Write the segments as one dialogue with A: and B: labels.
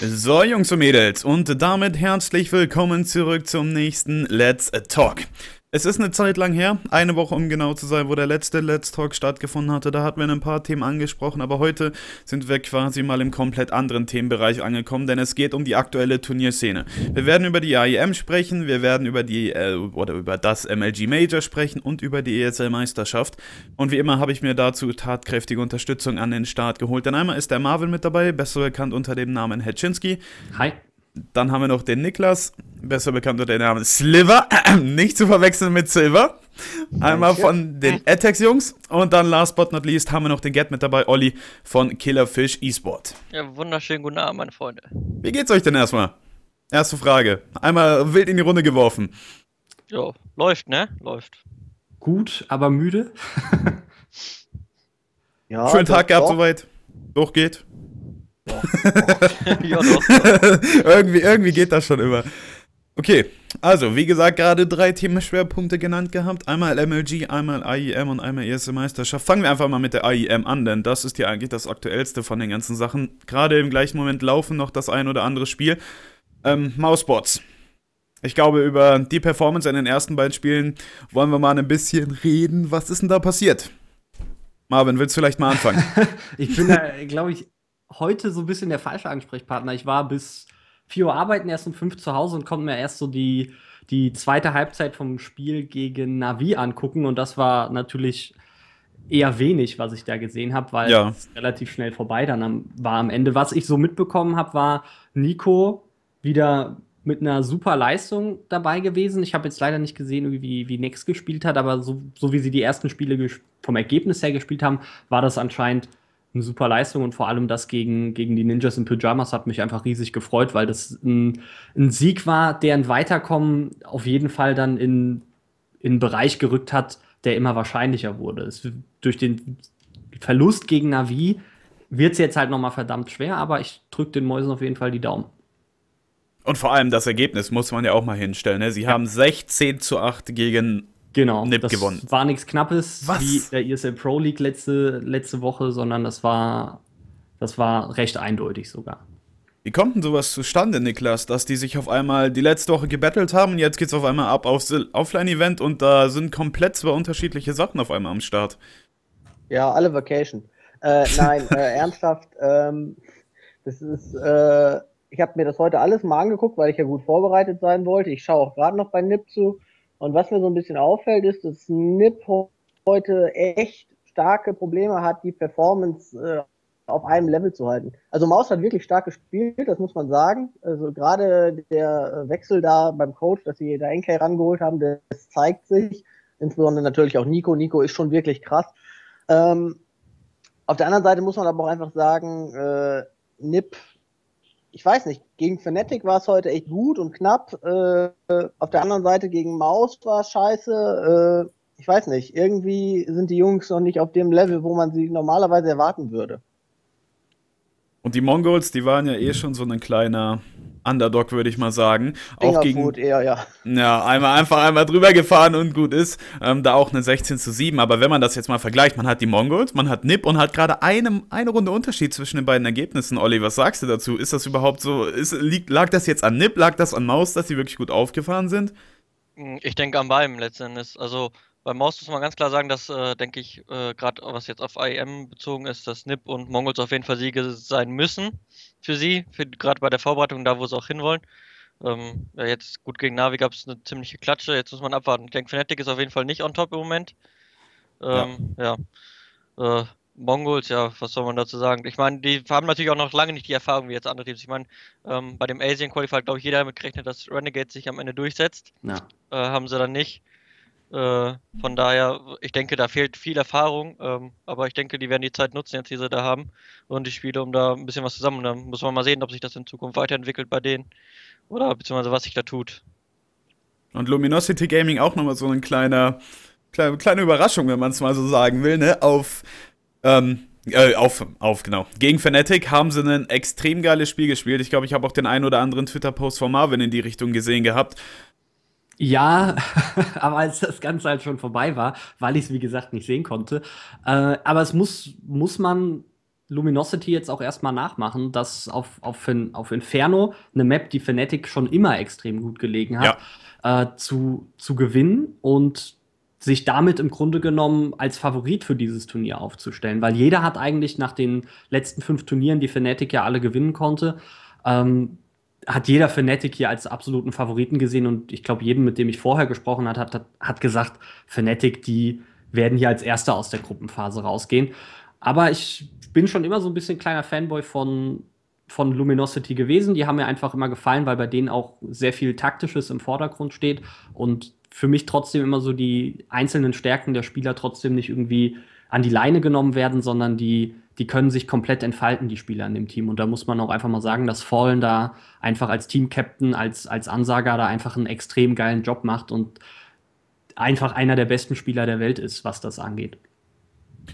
A: So, Jungs und Mädels, und damit herzlich willkommen zurück zum nächsten Let's Talk. Es ist eine Zeit lang her, eine Woche um genau zu sein, wo der letzte Let's Talk stattgefunden hatte. Da hatten wir ein paar Themen angesprochen, aber heute sind wir quasi mal im komplett anderen Themenbereich angekommen, denn es geht um die aktuelle Turnierszene. Wir werden über die AIM sprechen, wir werden über die äh, oder über das MLG Major sprechen und über die ESL Meisterschaft. Und wie immer habe ich mir dazu tatkräftige Unterstützung an den Start geholt. Denn einmal ist der Marvin mit dabei, besser bekannt unter dem Namen Hetschinski.
B: Hi.
A: Dann haben wir noch den Niklas, besser bekannt unter dem Namen Sliver, nicht zu verwechseln mit Silver. Einmal von den Attacks-Jungs und dann last but not least haben wir noch den Get mit dabei, Olli von Killerfish eSport.
C: Ja, wunderschönen guten Abend, meine Freunde.
A: Wie geht's euch denn erstmal? Erste Frage. Einmal wild in die Runde geworfen.
C: Ja, läuft, ne? Läuft.
B: Gut, aber müde.
A: ja, Schönen Tag gehabt soweit. Durchgeht.
C: ja, doch.
A: irgendwie, irgendwie geht das schon immer. Okay, also wie gesagt, gerade drei Themenschwerpunkte genannt gehabt. Einmal MLG, einmal IEM und einmal erste Meisterschaft. Fangen wir einfach mal mit der IEM an, denn das ist ja eigentlich das aktuellste von den ganzen Sachen. Gerade im gleichen Moment laufen noch das ein oder andere Spiel. Ähm, Mousebots. Ich glaube, über die Performance in den ersten beiden Spielen wollen wir mal ein bisschen reden. Was ist denn da passiert? Marvin, willst du vielleicht mal anfangen?
B: ich bin da, glaube ich, heute so ein bisschen der falsche Ansprechpartner. Ich war bis 4 Uhr arbeiten, erst um 5 zu Hause und konnte mir erst so die, die zweite Halbzeit vom Spiel gegen Navi angucken. Und das war natürlich eher wenig, was ich da gesehen habe, weil ja. es relativ schnell vorbei dann am, war am Ende. Was ich so mitbekommen habe, war Nico wieder mit einer super Leistung dabei gewesen. Ich habe jetzt leider nicht gesehen, wie, wie Nex gespielt hat, aber so, so wie sie die ersten Spiele vom Ergebnis her gespielt haben, war das anscheinend eine super Leistung und vor allem das gegen, gegen die Ninjas in Pyjamas hat mich einfach riesig gefreut, weil das ein, ein Sieg war, der ein Weiterkommen auf jeden Fall dann in, in einen Bereich gerückt hat, der immer wahrscheinlicher wurde. Es, durch den Verlust gegen Navi wird es jetzt halt nochmal verdammt schwer, aber ich drücke den Mäusen auf jeden Fall die Daumen.
A: Und vor allem das Ergebnis muss man ja auch mal hinstellen. Ne? Sie ja. haben 16 zu 8 gegen
B: Genau,
A: Nip
B: das
A: gewonnen.
B: war nichts Knappes
A: Was?
B: wie der ESL Pro League letzte, letzte Woche, sondern das war, das war recht eindeutig sogar.
A: Wie kommt denn sowas zustande, Niklas, dass die sich auf einmal die letzte Woche gebettelt haben und jetzt geht's auf einmal ab aufs Offline-Event und da sind komplett zwei unterschiedliche Sachen auf einmal am Start?
D: Ja, alle Vacation. Äh, nein, äh, ernsthaft, ähm, das ist, äh, ich habe mir das heute alles mal angeguckt, weil ich ja gut vorbereitet sein wollte. Ich schaue auch gerade noch bei NIP zu. Und was mir so ein bisschen auffällt, ist, dass NIP heute echt starke Probleme hat, die Performance äh, auf einem Level zu halten. Also Maus hat wirklich stark gespielt, das muss man sagen. Also gerade der Wechsel da beim Coach, dass sie da NK rangeholt haben, das zeigt sich. Insbesondere natürlich auch Nico. Nico ist schon wirklich krass. Ähm, auf der anderen Seite muss man aber auch einfach sagen, äh, Nip ich weiß nicht, gegen Fnatic war es heute echt gut und knapp. Äh, auf der anderen Seite gegen Maus war es scheiße. Äh, ich weiß nicht, irgendwie sind die Jungs noch nicht auf dem Level, wo man sie normalerweise erwarten würde.
A: Und die Mongols, die waren ja eh schon so ein kleiner Underdog, würde ich mal sagen. Auch gegen.
D: Eher, ja.
A: ja, einmal einfach einmal drüber gefahren und gut ist. Ähm, da auch eine 16 zu 7. Aber wenn man das jetzt mal vergleicht, man hat die Mongols, man hat Nip und hat gerade eine, eine Runde Unterschied zwischen den beiden Ergebnissen. Olli, was sagst du dazu? Ist das überhaupt so? Ist, liegt, lag das jetzt an Nip? Lag das an Maus, dass sie wirklich gut aufgefahren sind?
C: Ich denke an beiden letzten Endes. Also bei Maus muss man ganz klar sagen, dass, äh, denke ich, äh, gerade was jetzt auf IEM bezogen ist, dass NIP und Mongols auf jeden Fall Siege sein müssen für sie, gerade bei der Vorbereitung, da wo sie auch hinwollen. Ähm, ja, jetzt gut gegen Navi gab es eine ziemliche Klatsche, jetzt muss man abwarten. Ich denke, Fnatic ist auf jeden Fall nicht on top im Moment. Ähm, ja. ja. Äh, Mongols, ja, was soll man dazu sagen? Ich meine, die haben natürlich auch noch lange nicht die Erfahrung wie jetzt andere Teams. Ich meine, ähm, bei dem Asian Qualifier hat, glaube ich, jeder damit gerechnet, dass Renegade sich am Ende durchsetzt. Ja. Äh, haben sie dann nicht. Äh, von daher, ich denke, da fehlt viel Erfahrung, ähm, aber ich denke, die werden die Zeit nutzen, jetzt die sie da haben und die Spiele, um da ein bisschen was zusammen. Und dann muss man mal sehen, ob sich das in Zukunft weiterentwickelt bei denen oder beziehungsweise was sich da tut.
A: Und Luminosity Gaming auch nochmal so eine kleine, kleine, kleine Überraschung, wenn man es mal so sagen will, ne? Auf, ähm, äh, auf, auf, genau. Gegen Fnatic haben sie ein extrem geiles Spiel gespielt. Ich glaube, ich habe auch den einen oder anderen Twitter-Post von Marvin in die Richtung gesehen gehabt.
B: Ja, aber als das Ganze halt schon vorbei war, weil ich es wie gesagt nicht sehen konnte. Äh, aber es muss, muss man Luminosity jetzt auch erstmal nachmachen, dass auf, auf, auf Inferno, eine Map, die Fnatic schon immer extrem gut gelegen hat, ja. äh, zu, zu gewinnen und sich damit im Grunde genommen als Favorit für dieses Turnier aufzustellen. Weil jeder hat eigentlich nach den letzten fünf Turnieren, die Fnatic ja alle gewinnen konnte, ähm, hat jeder Fnatic hier als absoluten Favoriten gesehen und ich glaube, jedem, mit dem ich vorher gesprochen habe, hat, hat gesagt, Fnatic, die werden hier als Erster aus der Gruppenphase rausgehen. Aber ich bin schon immer so ein bisschen kleiner Fanboy von, von Luminosity gewesen. Die haben mir einfach immer gefallen, weil bei denen auch sehr viel Taktisches im Vordergrund steht und für mich trotzdem immer so die einzelnen Stärken der Spieler trotzdem nicht irgendwie an die Leine genommen werden, sondern die, die können sich komplett entfalten, die Spieler in dem Team. Und da muss man auch einfach mal sagen, dass Fallen da einfach als Team-Captain, als, als Ansager da einfach einen extrem geilen Job macht und einfach einer der besten Spieler der Welt ist, was das angeht.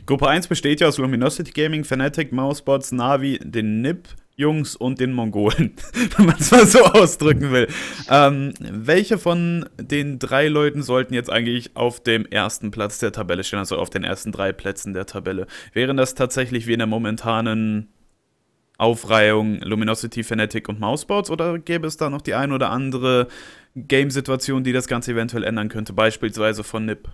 A: Gruppe 1 besteht ja aus Luminosity Gaming, Fnatic, Mousebots, Navi, den NIP, Jungs und den Mongolen, wenn man es mal so ausdrücken will. Ähm, welche von den drei Leuten sollten jetzt eigentlich auf dem ersten Platz der Tabelle stehen, also auf den ersten drei Plätzen der Tabelle? Wären das tatsächlich wie in der momentanen Aufreihung Luminosity, Fnatic und Mousebots oder gäbe es da noch die ein oder andere Game-Situation, die das Ganze eventuell ändern könnte, beispielsweise von NIP?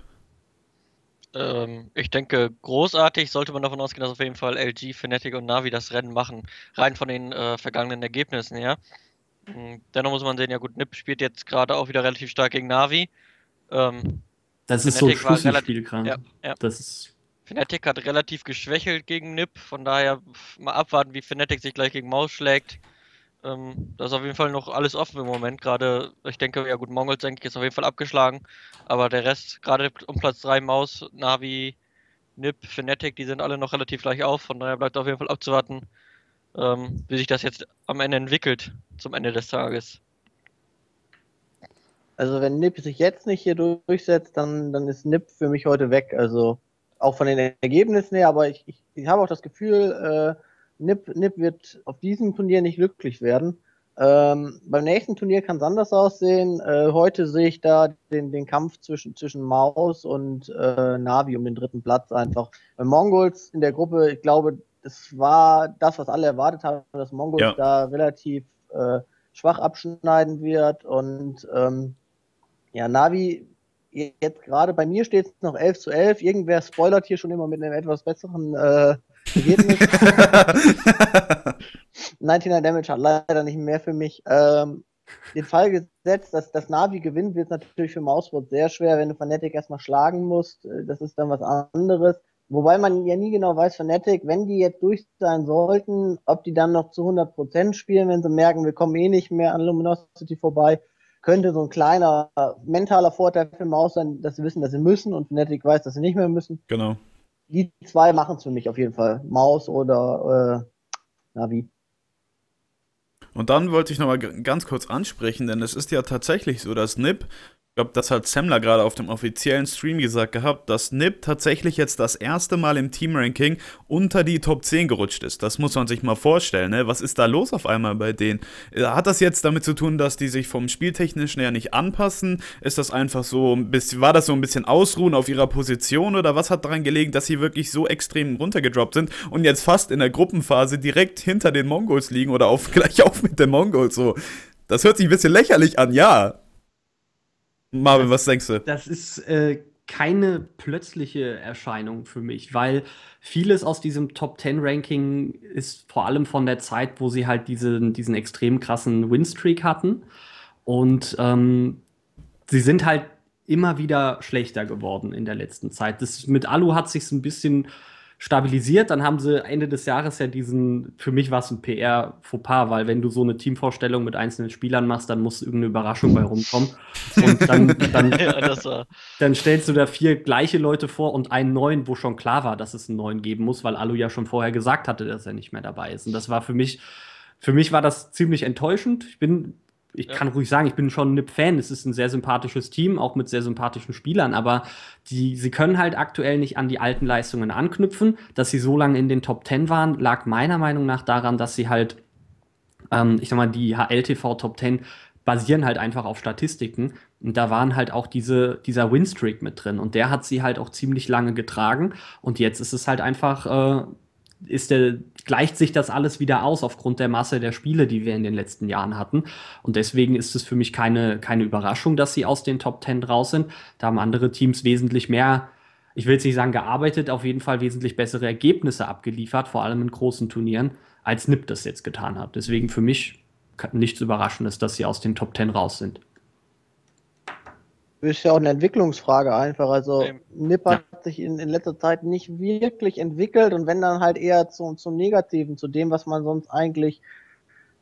C: Ähm, ich denke, großartig sollte man davon ausgehen, dass auf jeden Fall LG, Fnatic und Navi das Rennen machen, rein von den äh, vergangenen Ergebnissen her. Mhm. Dennoch muss man sehen, ja gut, NIP spielt jetzt gerade auch wieder relativ stark gegen Navi.
B: Ähm, das ist Fnatic so ein Schlüsselspiel gerade. Ja, ja. Das ist
C: Fnatic hat relativ geschwächelt gegen NIP, von daher mal abwarten, wie Fnatic sich gleich gegen Maus schlägt. Ähm, da ist auf jeden Fall noch alles offen im Moment. Gerade, ich denke, ja gut, Mongols, denke ich, ist auf jeden Fall abgeschlagen. Aber der Rest, gerade um Platz 3 Maus, Navi, Nip, Fnatic, die sind alle noch relativ gleich auf. Von daher bleibt auf jeden Fall abzuwarten, ähm, wie sich das jetzt am Ende entwickelt, zum Ende des Tages.
D: Also wenn Nip sich jetzt nicht hier durchsetzt, dann, dann ist Nip für mich heute weg. Also auch von den Ergebnissen her, aber ich, ich, ich habe auch das Gefühl, äh, Nip, Nip wird auf diesem Turnier nicht glücklich werden. Ähm, beim nächsten Turnier kann es anders aussehen. Äh, heute sehe ich da den, den Kampf zwischen, zwischen Maus und äh, Navi um den dritten Platz einfach. Bei Mongols in der Gruppe, ich glaube, das war das, was alle erwartet haben, dass Mongols ja. da relativ äh, schwach abschneiden wird. Und ähm, ja, Navi, jetzt gerade bei mir steht es noch 11 zu 11. Irgendwer spoilert hier schon immer mit einem etwas besseren äh. 99 Damage hat leider nicht mehr für mich. Ähm, den Fall gesetzt, dass das Navi gewinnt, wird es natürlich für Mausboard sehr schwer, wenn du Fnatic erstmal schlagen musst. Äh, das ist dann was anderes. Wobei man ja nie genau weiß, Fnatic, wenn die jetzt durch sein sollten, ob die dann noch zu 100% spielen, wenn sie merken, wir kommen eh nicht mehr an Luminosity vorbei, könnte so ein kleiner mentaler Vorteil für Maus sein, dass sie wissen, dass sie müssen und Fnatic weiß, dass sie nicht mehr müssen.
A: Genau
D: die zwei machen es für mich auf jeden Fall. Maus oder äh, Navi.
A: Und dann wollte ich nochmal ganz kurz ansprechen, denn es ist ja tatsächlich so, dass NIP glaube, das hat Semmler gerade auf dem offiziellen Stream gesagt gehabt, dass Nip tatsächlich jetzt das erste Mal im Team-Ranking unter die Top 10 gerutscht ist. Das muss man sich mal vorstellen, ne? Was ist da los auf einmal bei denen? Äh, hat das jetzt damit zu tun, dass die sich vom Spieltechnischen her nicht anpassen? Ist das einfach so ein bisschen, war das so ein bisschen Ausruhen auf ihrer Position oder was hat daran gelegen, dass sie wirklich so extrem runtergedroppt sind und jetzt fast in der Gruppenphase direkt hinter den Mongols liegen oder auf, gleich auf mit den Mongols so? Das hört sich ein bisschen lächerlich an, ja. Marvin, was denkst du?
B: Das ist äh, keine plötzliche Erscheinung für mich, weil vieles aus diesem Top 10 Ranking ist vor allem von der Zeit, wo sie halt diesen, diesen extrem krassen Winstreak hatten. Und ähm, sie sind halt immer wieder schlechter geworden in der letzten Zeit. Das, mit Alu hat sich ein bisschen stabilisiert. Dann haben sie Ende des Jahres ja diesen, für mich war es ein PR-Fauxpas, weil wenn du so eine Teamvorstellung mit einzelnen Spielern machst, dann muss irgendeine Überraschung bei rumkommen. Und dann, dann, ja, dann stellst du da vier gleiche Leute vor und einen neuen, wo schon klar war, dass es einen neuen geben muss, weil Alu ja schon vorher gesagt hatte, dass er nicht mehr dabei ist. Und das war für mich, für mich war das ziemlich enttäuschend. Ich bin ich ja. kann ruhig sagen, ich bin schon ein NIP-Fan. Es ist ein sehr sympathisches Team, auch mit sehr sympathischen Spielern, aber die, sie können halt aktuell nicht an die alten Leistungen anknüpfen. Dass sie so lange in den Top 10 waren, lag meiner Meinung nach daran, dass sie halt, ähm, ich sag mal, die HLTV Top 10 basieren halt einfach auf Statistiken. Und da waren halt auch diese, dieser Winstreak mit drin. Und der hat sie halt auch ziemlich lange getragen. Und jetzt ist es halt einfach, äh, ist der, gleicht sich das alles wieder aus aufgrund der Masse der Spiele, die wir in den letzten Jahren hatten. Und deswegen ist es für mich keine, keine Überraschung, dass sie aus den Top Ten raus sind. Da haben andere Teams wesentlich mehr, ich will jetzt nicht sagen gearbeitet, auf jeden Fall wesentlich bessere Ergebnisse abgeliefert, vor allem in großen Turnieren, als NIP das jetzt getan hat. Deswegen für mich nichts Überraschendes, dass sie aus den Top Ten raus sind
D: ist ja auch eine Entwicklungsfrage einfach. Also ähm, Nipper ja. hat sich in, in letzter Zeit nicht wirklich entwickelt und wenn dann halt eher zum, zum Negativen, zu dem, was man sonst eigentlich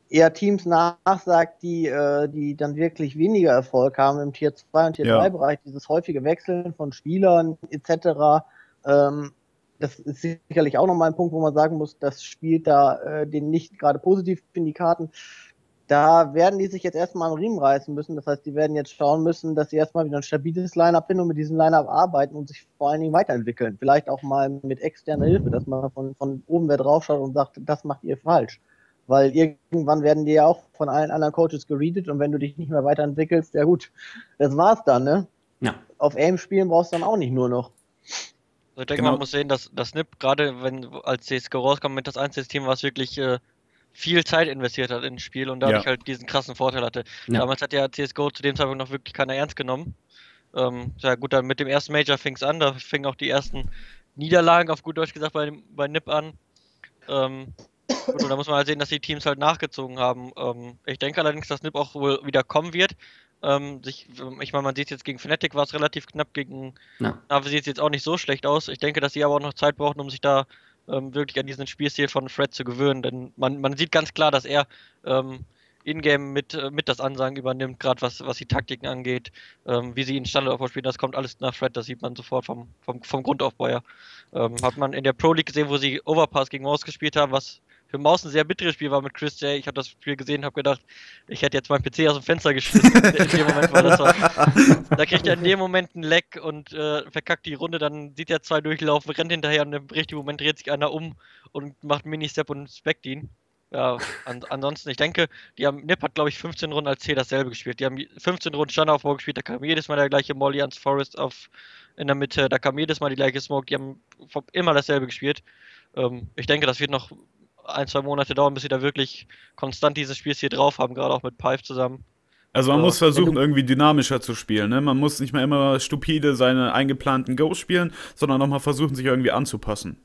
D: eher Teams nachsagt, die, äh, die dann wirklich weniger Erfolg haben im Tier 2 und Tier ja. 3 Bereich, dieses häufige Wechseln von Spielern etc. Ähm, das ist sicherlich auch nochmal ein Punkt, wo man sagen muss, das spielt da äh, den nicht gerade positiv in die Karten da werden die sich jetzt erstmal am Riemen reißen müssen. Das heißt, die werden jetzt schauen müssen, dass sie erstmal wieder ein stabiles Line-Up finden und mit diesem Line-Up arbeiten und sich vor allen Dingen weiterentwickeln. Vielleicht auch mal mit externer Hilfe, dass man von, von oben wer draufschaut und sagt, das macht ihr falsch. Weil irgendwann werden die ja auch von allen anderen Coaches geredet und wenn du dich nicht mehr weiterentwickelst, ja gut, das war's dann, ne? Ja. Auf Aim spielen brauchst du dann auch nicht nur noch.
C: Also ich denke, genau. man muss sehen, dass das NIP, gerade wenn als CSGO rauskommt mit das einzige Team, was wirklich äh, viel Zeit investiert hat ins Spiel und dadurch ja. halt diesen krassen Vorteil hatte. Ja. Damals hat ja CSGO zu dem Zeitpunkt noch wirklich keiner ernst genommen. Ähm, ja gut, dann mit dem ersten Major fing es an, da fingen auch die ersten Niederlagen auf gut Deutsch gesagt bei, bei NIP an. Ähm, gut, und da muss man halt sehen, dass die Teams halt nachgezogen haben. Ähm, ich denke allerdings, dass NIP auch wohl wieder kommen wird. Ähm, sich, ich meine, man sieht jetzt gegen Fnatic war es relativ knapp, gegen ja. Nave sieht es jetzt auch nicht so schlecht aus. Ich denke, dass sie aber auch noch Zeit brauchen, um sich da ähm, wirklich an diesen Spielstil von Fred zu gewöhnen. Denn man, man sieht ganz klar, dass er ähm, in-game mit, äh, mit das Ansagen übernimmt, gerade was, was die Taktiken angeht, ähm, wie sie ihn Standardaufbau spielen, das kommt alles nach Fred, das sieht man sofort vom, vom, vom Grundaufbau her. Ähm, hat man in der Pro League gesehen, wo sie Overpass gegen Maus gespielt haben, was für Maus ein sehr bitteres Spiel war mit Chris J. Ich habe das Spiel gesehen und habe gedacht, ich hätte jetzt meinen PC aus dem Fenster geschmissen. in dem Moment war das so. Da kriegt er in dem Moment einen Leck und äh, verkackt die Runde, dann sieht er zwei durchlaufen, rennt hinterher und im richtigen Moment dreht sich einer um und macht Mini-Step und speckt ihn. Ja, an, ansonsten, ich denke, die haben, Nip hat, glaube ich, 15 Runden als C dasselbe gespielt. Die haben 15 Runden Standaufbau gespielt, da kam jedes Mal der gleiche Molly ans Forest auf in der Mitte, da kam jedes Mal die gleiche Smoke, die haben immer dasselbe gespielt. Ähm, ich denke, das wird noch ein, zwei Monate dauern, bis sie da wirklich konstant dieses Spiel hier drauf haben, gerade auch mit Pipe zusammen.
A: Also man so, muss versuchen, irgendwie dynamischer zu spielen. Ne? Man muss nicht mehr immer stupide seine eingeplanten Goals spielen, sondern nochmal versuchen, sich irgendwie anzupassen.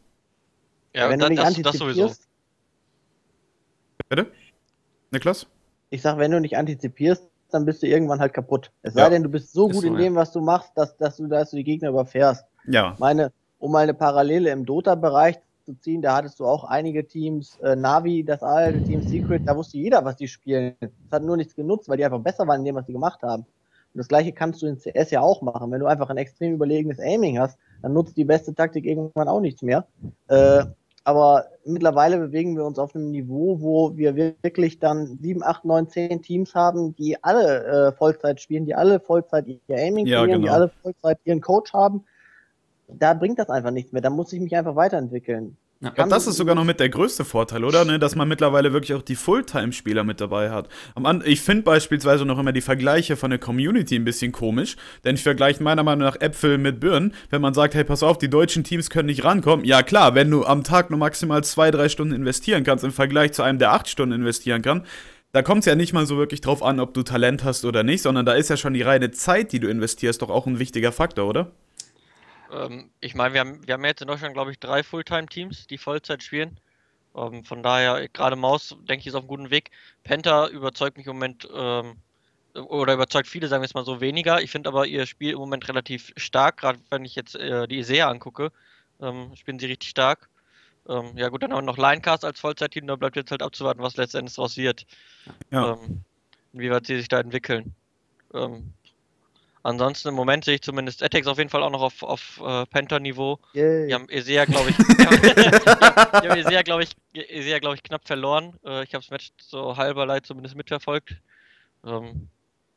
D: Ja, wenn da, du nicht das, das sowieso.
A: Bitte? Niklas?
D: Ich sag, wenn du nicht antizipierst, dann bist du irgendwann halt kaputt. Es sei ja. denn, du bist so gut so, in dem, was du machst, dass, dass, du, dass du die Gegner überfährst.
A: Ja.
D: Meine, um mal eine Parallele im Dota-Bereich zu ziehen, da hattest du auch einige Teams, äh, Navi, das alte Team Secret, da wusste jeder, was die spielen. Das hat nur nichts genutzt, weil die einfach besser waren in dem, was die gemacht haben. Und das gleiche kannst du in CS ja auch machen. Wenn du einfach ein extrem überlegenes Aiming hast, dann nutzt die beste Taktik irgendwann auch nichts mehr. Äh, aber mittlerweile bewegen wir uns auf einem Niveau, wo wir wirklich dann sieben, acht, neun, zehn Teams haben, die alle äh, Vollzeit spielen, die alle Vollzeit ihr Aiming ja, trainieren, genau. die alle Vollzeit ihren Coach haben da bringt das einfach nichts mehr. Da muss ich mich einfach weiterentwickeln.
A: Ja, glaube, das ist sogar noch mit der größte Vorteil, oder? Ne? Dass man mittlerweile wirklich auch die Fulltime-Spieler mit dabei hat. Ich finde beispielsweise noch immer die Vergleiche von der Community ein bisschen komisch, denn ich vergleiche meiner Meinung nach Äpfel mit Birnen. Wenn man sagt, hey, pass auf, die deutschen Teams können nicht rankommen. Ja, klar, wenn du am Tag nur maximal zwei, drei Stunden investieren kannst, im Vergleich zu einem, der acht Stunden investieren kann, da kommt es ja nicht mal so wirklich drauf an, ob du Talent hast oder nicht, sondern da ist ja schon die reine Zeit, die du investierst, doch auch ein wichtiger Faktor, oder?
C: Ähm, ich meine, wir haben, wir haben jetzt in Deutschland, glaube ich, drei Fulltime-Teams, die Vollzeit spielen. Ähm, von daher, gerade Maus, denke ich, ist auf einem guten Weg. Penta überzeugt mich im Moment, ähm, oder überzeugt viele, sagen wir es mal so, weniger. Ich finde aber ihr Spiel im Moment relativ stark, gerade wenn ich jetzt äh, die Isea angucke, ähm, spielen sie richtig stark. Ähm, ja gut, dann haben wir noch Linecast als Vollzeitteam, da bleibt jetzt halt abzuwarten, was letztendlich daraus wird. Ja. Ähm, inwieweit sie sich da entwickeln. Ähm, Ansonsten im Moment sehe ich zumindest Attacks auf jeden Fall auch noch auf, auf äh, Penta-Niveau. Die haben Esea, glaube ich, die haben Esea, glaube ich, Esea, glaube ich, knapp verloren. Äh, ich habe das Match so halberlei zumindest mitverfolgt. Ähm,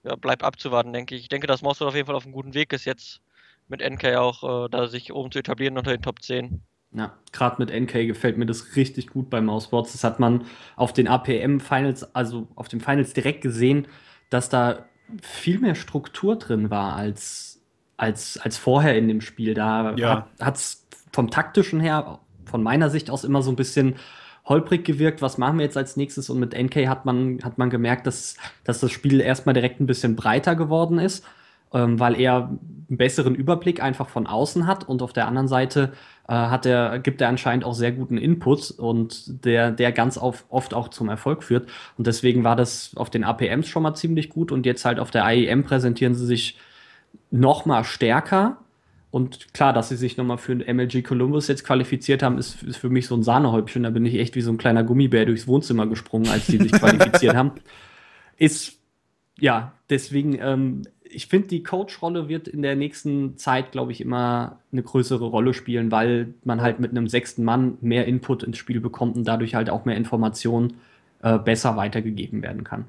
C: ja, bleibt abzuwarten, denke ich. Ich denke, dass Mossad auf jeden Fall auf einem guten Weg ist, jetzt mit NK auch äh, da sich oben zu etablieren unter den Top 10.
B: Ja, gerade mit NK gefällt mir das richtig gut bei Mouseboards. Das hat man auf den APM Finals, also auf den Finals direkt gesehen, dass da viel mehr Struktur drin war als, als, als vorher in dem Spiel. Da ja. hat es vom taktischen her, von meiner Sicht aus immer so ein bisschen holprig gewirkt, was machen wir jetzt als nächstes? Und mit NK hat man, hat man gemerkt, dass, dass das Spiel erstmal direkt ein bisschen breiter geworden ist, ähm, weil er einen besseren Überblick einfach von außen hat und auf der anderen Seite hat er, gibt er anscheinend auch sehr guten Input und der, der ganz auf, oft auch zum Erfolg führt. Und deswegen war das auf den APMs schon mal ziemlich gut und jetzt halt auf der IEM präsentieren sie sich noch mal stärker und klar, dass sie sich nochmal für den MLG Columbus jetzt qualifiziert haben, ist, ist, für mich so ein Sahnehäubchen. Da bin ich echt wie so ein kleiner Gummibär durchs Wohnzimmer gesprungen, als die sich qualifiziert haben. Ist, ja, deswegen, ähm, ich finde, die Coach-Rolle wird in der nächsten Zeit, glaube ich, immer eine größere Rolle spielen, weil man halt mit einem sechsten Mann mehr Input ins Spiel bekommt und dadurch halt auch mehr Informationen äh, besser weitergegeben werden kann.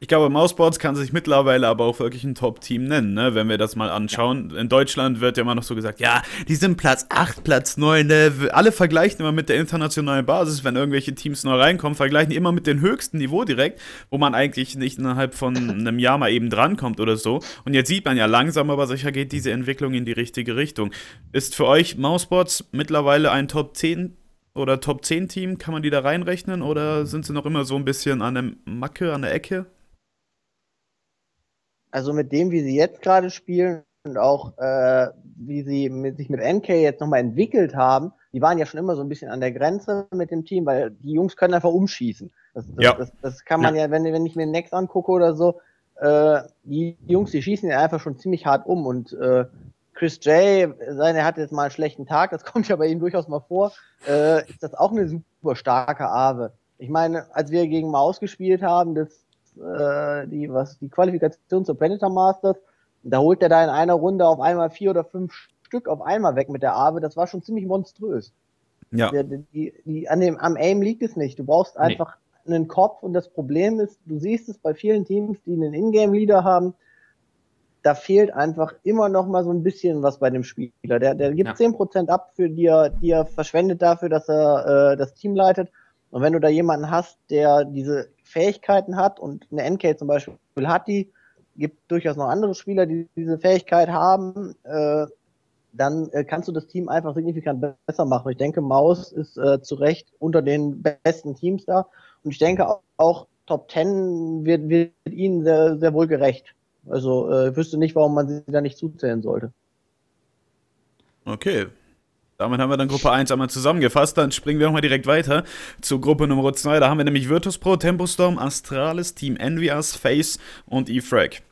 A: Ich glaube, Mouseboards kann sich mittlerweile aber auch wirklich ein Top-Team nennen, ne? wenn wir das mal anschauen. Ja. In Deutschland wird ja immer noch so gesagt, ja, die sind Platz 8, Platz 9. Ne? Alle vergleichen immer mit der internationalen Basis, wenn irgendwelche Teams neu reinkommen, vergleichen die immer mit dem höchsten Niveau direkt, wo man eigentlich nicht innerhalb von einem Jahr mal eben drankommt oder so. Und jetzt sieht man ja langsam, aber sicher geht diese Entwicklung in die richtige Richtung. Ist für euch Mouseboards mittlerweile ein Top 10 oder Top 10 Team? Kann man die da reinrechnen oder sind sie noch immer so ein bisschen an der Macke, an der Ecke?
D: Also mit dem, wie sie jetzt gerade spielen und auch äh, wie sie mit, sich mit NK jetzt nochmal entwickelt haben, die waren ja schon immer so ein bisschen an der Grenze mit dem Team, weil die Jungs können einfach umschießen. Das, das, ja. das, das kann man ja, ja wenn, wenn ich mir den Next angucke oder so, äh, die Jungs, die schießen ja einfach schon ziemlich hart um und äh, Chris J, seine hat jetzt mal einen schlechten Tag, das kommt ja bei ihm durchaus mal vor, äh, ist das auch eine super starke Ave. Ich meine, als wir gegen Maus gespielt haben, das äh, die, was, die Qualifikation zur Predator Masters. Da holt er da in einer Runde auf einmal vier oder fünf Stück auf einmal weg mit der Arbe. Das war schon ziemlich monströs. Ja. Die, die, die, an dem, am Aim liegt es nicht. Du brauchst einfach nee. einen Kopf und das Problem ist, du siehst es bei vielen Teams, die einen Ingame-Leader haben, da fehlt einfach immer noch mal so ein bisschen was bei dem Spieler. Der, der gibt zehn ja. Prozent ab, für die er, die er verschwendet dafür, dass er äh, das Team leitet. Und wenn du da jemanden hast, der diese Fähigkeiten hat und eine NK zum Beispiel hat die, gibt durchaus noch andere Spieler, die diese Fähigkeit haben, äh, dann äh, kannst du das Team einfach signifikant besser machen. Ich denke, Maus ist äh, zu Recht unter den besten Teams da und ich denke auch, auch Top 10 wird, wird ihnen sehr, sehr wohl gerecht. Also äh, ich wüsste nicht, warum man sie da nicht zuzählen sollte.
A: Okay, damit haben wir dann Gruppe 1 einmal zusammengefasst. Dann springen wir auch mal direkt weiter zu Gruppe Nummer 2. Da haben wir nämlich Virtus Pro, Tempostorm, Astralis, Team Envias, Face und E-Frag.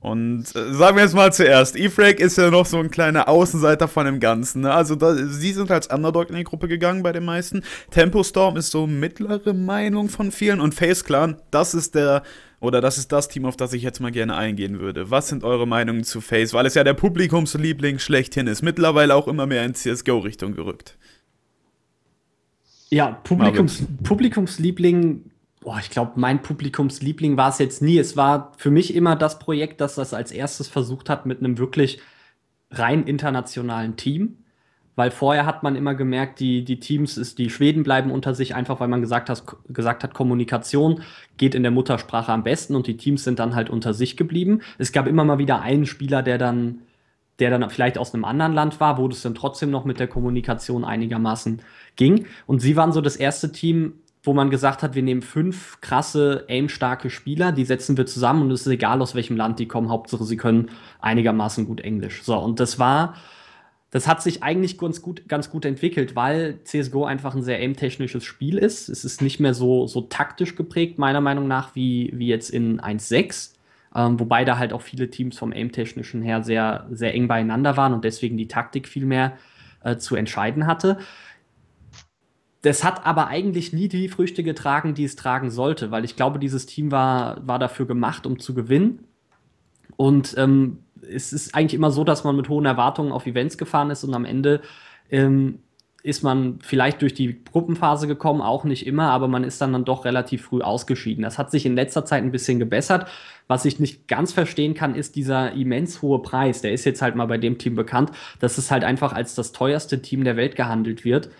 A: Und äh, sagen wir jetzt mal zuerst, E-Frag ist ja noch so ein kleiner Außenseiter von dem Ganzen. Ne? Also da, sie sind als Underdog in die Gruppe gegangen bei den meisten. Tempostorm ist so mittlere Meinung von vielen und Face Clan, das ist der oder das ist das Team, auf das ich jetzt mal gerne eingehen würde. Was sind eure Meinungen zu Face? Weil es ja der Publikumsliebling schlechthin ist. Mittlerweile auch immer mehr in CSGO-Richtung gerückt.
B: Ja, Publikums, Publikumsliebling, boah, ich glaube, mein Publikumsliebling war es jetzt nie. Es war für mich immer das Projekt, das das als erstes versucht hat mit einem wirklich rein internationalen Team weil vorher hat man immer gemerkt, die, die Teams, ist, die Schweden bleiben unter sich einfach, weil man gesagt hat, gesagt hat, Kommunikation geht in der Muttersprache am besten und die Teams sind dann halt unter sich geblieben. Es gab immer mal wieder einen Spieler, der dann, der dann vielleicht aus einem anderen Land war, wo das dann trotzdem noch mit der Kommunikation einigermaßen ging. Und sie waren so das erste Team, wo man gesagt hat, wir nehmen fünf krasse, aim-starke Spieler, die setzen wir zusammen und es ist egal, aus welchem Land die kommen, Hauptsache sie können einigermaßen gut Englisch. So, und das war das hat sich eigentlich ganz gut, ganz gut entwickelt, weil CSGO einfach ein sehr aim-technisches Spiel ist. Es ist nicht mehr so, so taktisch geprägt, meiner Meinung nach, wie, wie jetzt in 1.6. Ähm, wobei da halt auch viele Teams vom aim-technischen her sehr, sehr eng beieinander waren und deswegen die Taktik viel mehr äh, zu entscheiden hatte. Das hat aber eigentlich nie die Früchte getragen, die es tragen sollte, weil ich glaube, dieses Team war, war dafür gemacht, um zu gewinnen. Und ähm, es ist eigentlich immer so, dass man mit hohen Erwartungen auf Events gefahren ist und am Ende ähm, ist man vielleicht durch die Gruppenphase gekommen, auch nicht immer, aber man ist dann, dann doch relativ früh ausgeschieden. Das hat sich in letzter Zeit ein bisschen gebessert. Was ich nicht ganz verstehen kann, ist dieser immens hohe Preis. Der ist jetzt halt mal bei dem Team bekannt, dass es halt einfach als das teuerste Team der Welt gehandelt wird.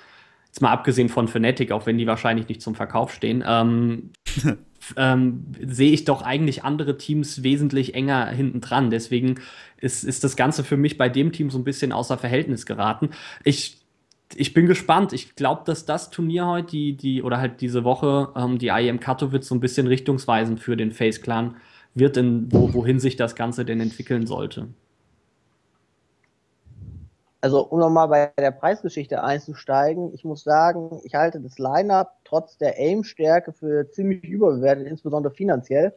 B: Jetzt mal abgesehen von Fnatic, auch wenn die wahrscheinlich nicht zum Verkauf stehen. Ähm, ähm, sehe ich doch eigentlich andere Teams wesentlich enger hinten dran. Deswegen ist, ist das Ganze für mich bei dem Team so ein bisschen außer Verhältnis geraten. Ich ich bin gespannt. Ich glaube, dass das Turnier heute, die, die, oder halt diese Woche, ähm, die IEM Katowice so ein bisschen richtungsweisend für den Face Clan wird, in, wo, wohin sich das Ganze denn entwickeln sollte.
D: Also, um nochmal bei der Preisgeschichte einzusteigen, ich muss sagen, ich halte das Line-Up trotz der Aim-Stärke für ziemlich überbewertet, insbesondere finanziell.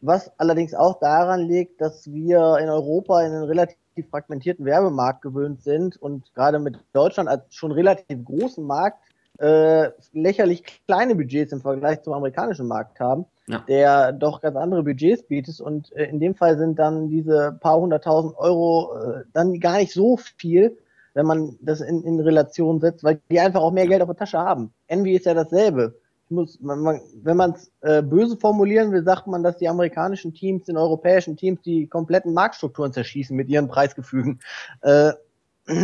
D: Was allerdings auch daran liegt, dass wir in Europa in einen relativ fragmentierten Werbemarkt gewöhnt sind und gerade mit Deutschland als schon relativ großen Markt äh, lächerlich kleine Budgets im Vergleich zum amerikanischen Markt haben, ja. der doch ganz andere Budgets bietet. Und äh, in dem Fall sind dann diese paar hunderttausend Euro äh, dann gar nicht so viel, wenn man das in, in Relation setzt, weil die einfach auch mehr Geld auf der Tasche haben. Envy ist ja dasselbe muss, man, man, wenn man es äh, böse formulieren will, sagt man, dass die amerikanischen Teams den europäischen Teams die kompletten Marktstrukturen zerschießen mit ihren Preisgefügen. Äh,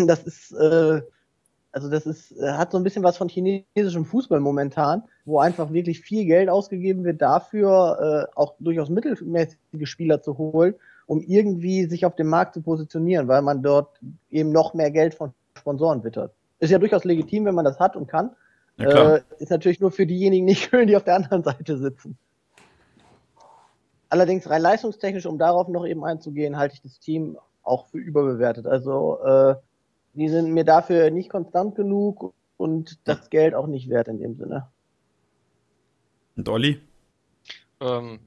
D: das ist, äh, also das ist, äh, hat so ein bisschen was von chinesischem Fußball momentan, wo einfach wirklich viel Geld ausgegeben wird dafür, äh, auch durchaus mittelmäßige Spieler zu holen, um irgendwie sich auf dem Markt zu positionieren, weil man dort eben noch mehr Geld von Sponsoren wittert. Ist ja durchaus legitim, wenn man das hat und kann. Ja, äh, ist natürlich nur für diejenigen nicht schön, die auf der anderen Seite sitzen. Allerdings rein leistungstechnisch, um darauf noch eben einzugehen, halte ich das Team auch für überbewertet. Also äh, die sind mir dafür nicht konstant genug und das Geld auch nicht wert in dem Sinne.
A: Und Olli?
C: Ähm,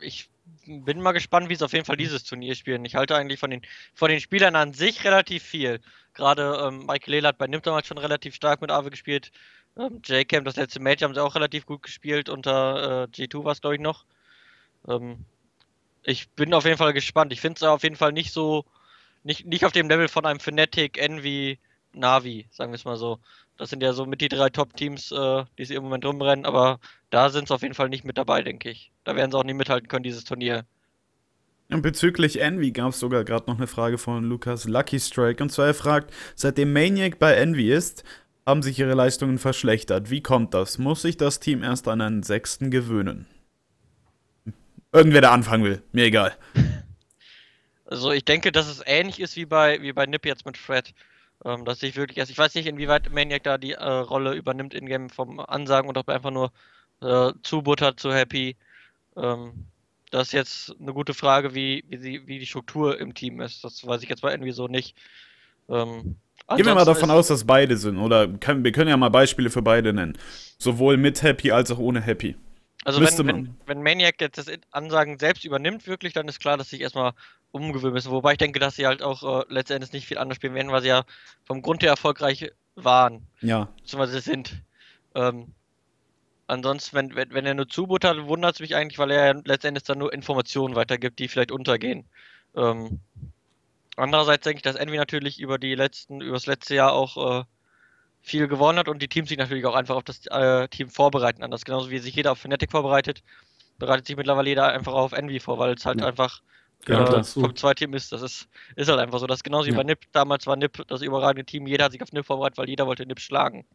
C: ich bin mal gespannt, wie es auf jeden Fall dieses Turnier spielen. Ich halte eigentlich von den, von den Spielern an sich relativ viel. Gerade ähm, Michael Lehl hat bei Nim damals schon relativ stark mit Ave gespielt. Ähm, J-Cam, das letzte Match haben sie auch relativ gut gespielt. Unter äh, G2 war es, glaube ich, noch. Ähm, ich bin auf jeden Fall gespannt. Ich finde es auf jeden Fall nicht so, nicht, nicht auf dem Level von einem Fnatic, Envy, Navi, sagen wir es mal so. Das sind ja so mit die drei Top-Teams, äh, die sie im Moment rumrennen, aber da sind sie auf jeden Fall nicht mit dabei, denke ich. Da werden sie auch nicht mithalten können, dieses Turnier.
A: Und bezüglich Envy gab es sogar gerade noch eine Frage von Lukas Lucky Strike. Und zwar er fragt, seitdem Maniac bei Envy ist, haben sich ihre Leistungen verschlechtert. Wie kommt das? Muss sich das Team erst an einen Sechsten gewöhnen? Irgendwer, der anfangen will, mir egal.
C: Also ich denke, dass es ähnlich ist wie bei, wie bei Nip jetzt mit Fred. Ähm, dass ich wirklich erst, ich weiß nicht, inwieweit Maniac da die äh, Rolle übernimmt in-game vom Ansagen und ob er einfach nur äh, zubuttert zu Happy. Ähm, das ist jetzt eine gute Frage, wie, wie, sie, wie die Struktur im Team ist. Das weiß ich jetzt bei irgendwie so nicht.
A: Ähm, Gehen wir mal davon aus, dass beide sind. Oder kann, wir können ja mal Beispiele für beide nennen. Sowohl mit Happy als auch ohne Happy.
C: Also wenn, wenn, wenn, Maniac jetzt das Ansagen selbst übernimmt, wirklich, dann ist klar, dass sie sich erstmal umgewöhnen müssen. Wobei ich denke, dass sie halt auch äh, letztendlich nicht viel anders spielen werden, weil sie ja vom Grund her erfolgreich waren.
A: Ja.
C: Beziehungsweise sind. Ähm, ansonsten, wenn, wenn, wenn er nur zubuttert, wundert es mich eigentlich, weil er ja letztendlich dann nur Informationen weitergibt, die vielleicht untergehen. Ähm, Andererseits denke ich, dass Envy natürlich über die letzten, über das letzte Jahr auch äh, viel gewonnen hat und die Teams sich natürlich auch einfach auf das äh, Team vorbereiten. Anders genauso wie sich jeder auf Fnatic vorbereitet, bereitet sich mittlerweile jeder einfach auf Envy vor, weil es halt ja. einfach ja, äh, vom Zwei-Team ist. Das ist, ist halt einfach so. Das ist genauso wie ja. bei NIP. Damals war NIP das überragende Team. Jeder hat sich auf NIP vorbereitet, weil jeder wollte NIP schlagen.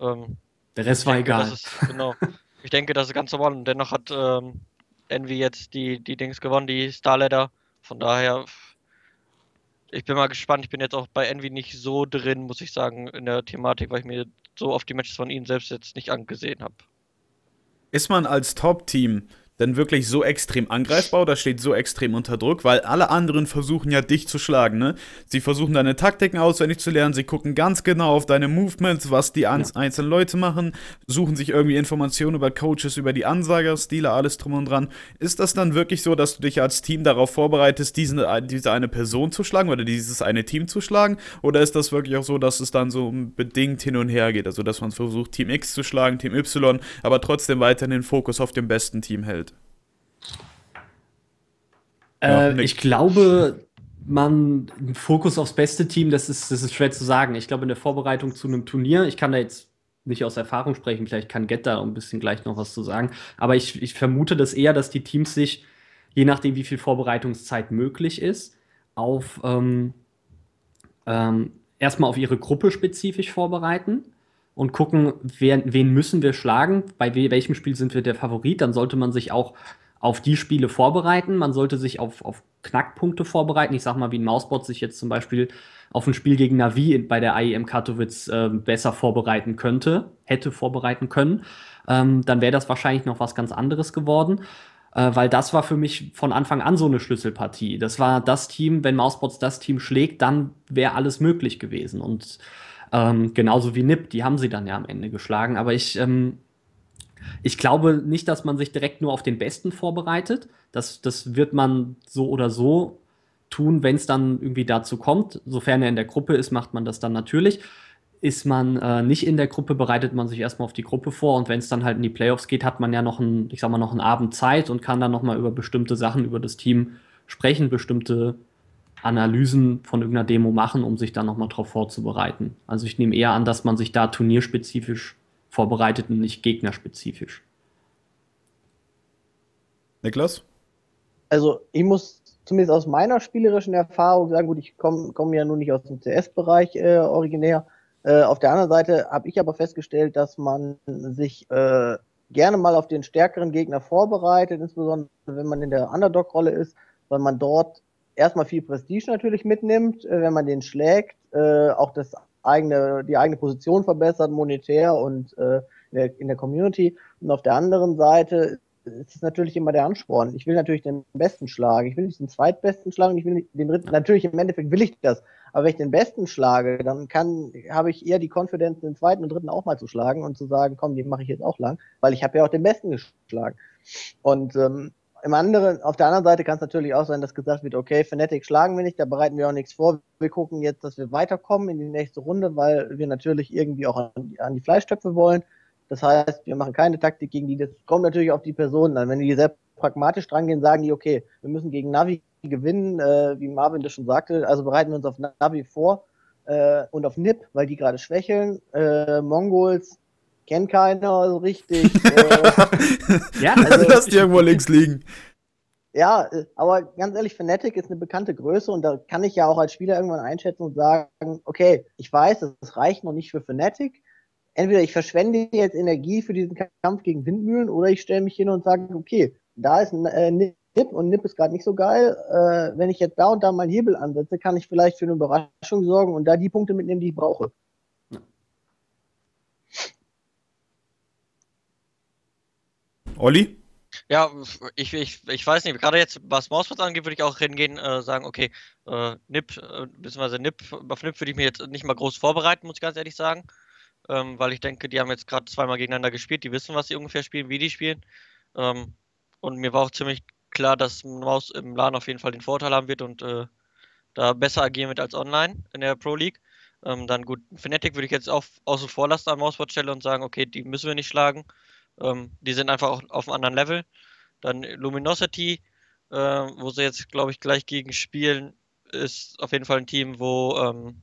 B: Ähm, Der Rest war egal.
C: Ist, genau. ich denke, das ist ganz normal. Und dennoch hat ähm, Envy jetzt die, die Dings gewonnen, die Starladder. Von daher ich bin mal gespannt. Ich bin jetzt auch bei Envy nicht so drin, muss ich sagen, in der Thematik, weil ich mir so oft die Matches von ihnen selbst jetzt nicht angesehen habe.
A: Ist man als Top-Team denn wirklich so extrem angreifbar oder steht so extrem unter Druck? Weil alle anderen versuchen ja dich zu schlagen, ne? Sie versuchen deine Taktiken auswendig zu lernen, sie gucken ganz genau auf deine Movements, was die ja. einzelnen Leute machen, suchen sich irgendwie Informationen über Coaches, über die Ansagerstile, alles drum und dran. Ist das dann wirklich so, dass du dich als Team darauf vorbereitest, diesen, diese eine Person zu schlagen oder dieses eine Team zu schlagen? Oder ist das wirklich auch so, dass es dann so bedingt hin und her geht? Also, dass man versucht, Team X zu schlagen, Team Y, aber trotzdem weiterhin den Fokus auf dem besten Team hält?
B: Äh, ich glaube, man Fokus aufs beste Team, das ist, das ist schwer zu sagen. Ich glaube, in der Vorbereitung zu einem Turnier, ich kann da jetzt nicht aus Erfahrung sprechen, vielleicht kann Get da ein bisschen gleich noch was zu sagen, aber ich, ich vermute das eher, dass die Teams sich, je nachdem, wie viel Vorbereitungszeit möglich ist, auf ähm, ähm, erstmal auf ihre Gruppe spezifisch vorbereiten und gucken, wer, wen müssen wir schlagen, bei welchem Spiel sind wir der Favorit, dann sollte man sich auch auf die Spiele vorbereiten. Man sollte sich auf, auf Knackpunkte vorbereiten. Ich sag mal, wie ein Mausbot sich jetzt zum Beispiel auf ein Spiel gegen Navi bei der IEM Katowice äh, besser vorbereiten könnte, hätte vorbereiten können. Ähm, dann wäre das wahrscheinlich noch was ganz anderes geworden. Äh, weil das war für mich von Anfang an so eine Schlüsselpartie. Das war das Team, wenn Mausbots das Team schlägt, dann wäre alles möglich gewesen. Und ähm, genauso wie Nip, die haben sie dann ja am Ende geschlagen. Aber ich, ähm, ich glaube nicht, dass man sich direkt nur auf den Besten vorbereitet. Das, das wird man so oder so tun, wenn es dann irgendwie dazu kommt. Sofern er in der Gruppe ist, macht man das dann natürlich. Ist man äh, nicht in der Gruppe, bereitet man sich erstmal auf die Gruppe vor und wenn es dann halt in die Playoffs geht, hat man ja noch einen, ich sag mal, noch einen Abend Zeit und kann dann nochmal über bestimmte Sachen über das Team sprechen, bestimmte Analysen von irgendeiner Demo machen, um sich dann nochmal drauf vorzubereiten. Also ich nehme eher an, dass man sich da turnierspezifisch vorbereitet und nicht gegnerspezifisch.
A: Niklas?
D: Also ich muss zumindest aus meiner spielerischen Erfahrung sagen, gut, ich komme komm ja nun nicht aus dem CS-Bereich äh, originär. Äh, auf der anderen Seite habe ich aber festgestellt, dass man sich äh, gerne mal auf den stärkeren Gegner vorbereitet, insbesondere wenn man in der Underdog-Rolle ist, weil man dort erstmal viel Prestige natürlich mitnimmt, äh, wenn man den schlägt, äh, auch das eigene, die eigene Position verbessert, monetär und äh, in, der, in der Community. Und auf der anderen Seite ist es natürlich immer der Ansporn. Ich will natürlich den besten schlagen. Ich will nicht den zweitbesten schlagen. Ich will nicht den dritten. Natürlich im Endeffekt will ich das. Aber wenn ich den besten schlage, dann kann, habe ich eher die Konfidenz, den zweiten und dritten auch mal zu schlagen und zu sagen, komm, den mache ich jetzt auch lang, weil ich habe ja auch den besten geschlagen. Und ähm, im anderen, auf der anderen Seite kann es natürlich auch sein, dass gesagt wird, okay, Fnatic schlagen wir nicht, da bereiten wir auch nichts vor. Wir gucken jetzt, dass wir weiterkommen in die nächste Runde, weil wir natürlich irgendwie auch an die, an die Fleischtöpfe wollen. Das heißt, wir machen keine Taktik gegen die. Das kommt natürlich auf die Personen an. Wenn die sehr pragmatisch drangehen, sagen die, okay, wir müssen gegen Navi gewinnen, äh, wie Marvin das schon sagte, also bereiten wir uns auf Navi vor äh, und auf Nip, weil die gerade schwächeln. Äh, Mongols kennt keiner so richtig.
A: ja, also, lass die irgendwo links liegen.
D: Ja, aber ganz ehrlich, Fnatic ist eine bekannte Größe und da kann ich ja auch als Spieler irgendwann einschätzen und sagen, okay, ich weiß, es reicht noch nicht für Fnatic. Entweder ich verschwende jetzt Energie für diesen Kampf gegen Windmühlen oder ich stelle mich hin und sage, okay, da ist ein äh, Nip und Nip ist gerade nicht so geil. Äh, wenn ich jetzt da und da mal einen Hebel ansetze, kann ich vielleicht für eine Überraschung sorgen und da die Punkte mitnehmen, die ich brauche.
A: Olli?
C: Ja, ich, ich, ich weiß nicht, gerade jetzt, was Mauspad angeht, würde ich auch hingehen, äh, sagen, okay, äh, NIP, äh, beziehungsweise NIP, auf NIP würde ich mir jetzt nicht mal groß vorbereiten, muss ich ganz ehrlich sagen. Ähm, weil ich denke, die haben jetzt gerade zweimal gegeneinander gespielt, die wissen, was sie ungefähr spielen, wie die spielen. Ähm, und mir war auch ziemlich klar, dass Maus im LAN auf jeden Fall den Vorteil haben wird und äh, da besser agieren wird als online in der Pro League. Ähm, dann gut, Fnatic würde ich jetzt auch außen vor lassen an Mausbot-Stelle und sagen, okay, die müssen wir nicht schlagen. Ähm, die sind einfach auch auf einem anderen Level. Dann Luminosity, äh, wo sie jetzt, glaube ich, gleich gegen spielen, ist auf jeden Fall ein Team, wo, ähm,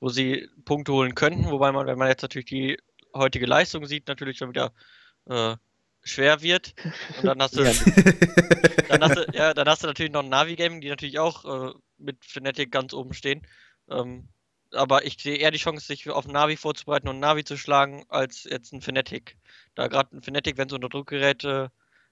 C: wo sie Punkte holen könnten. Wobei man, wenn man jetzt natürlich die heutige Leistung sieht, natürlich schon wieder äh, schwer wird. Und dann hast du, dann hast du, ja, dann hast du natürlich noch ein Navi-Gaming, die natürlich auch äh, mit Fnatic ganz oben stehen. Ähm, aber ich sehe eher die Chance, sich auf Navi vorzubereiten und Navi zu schlagen, als jetzt ein Fnatic. Da gerade ein Fnatic, wenn es unter Druck gerät, äh,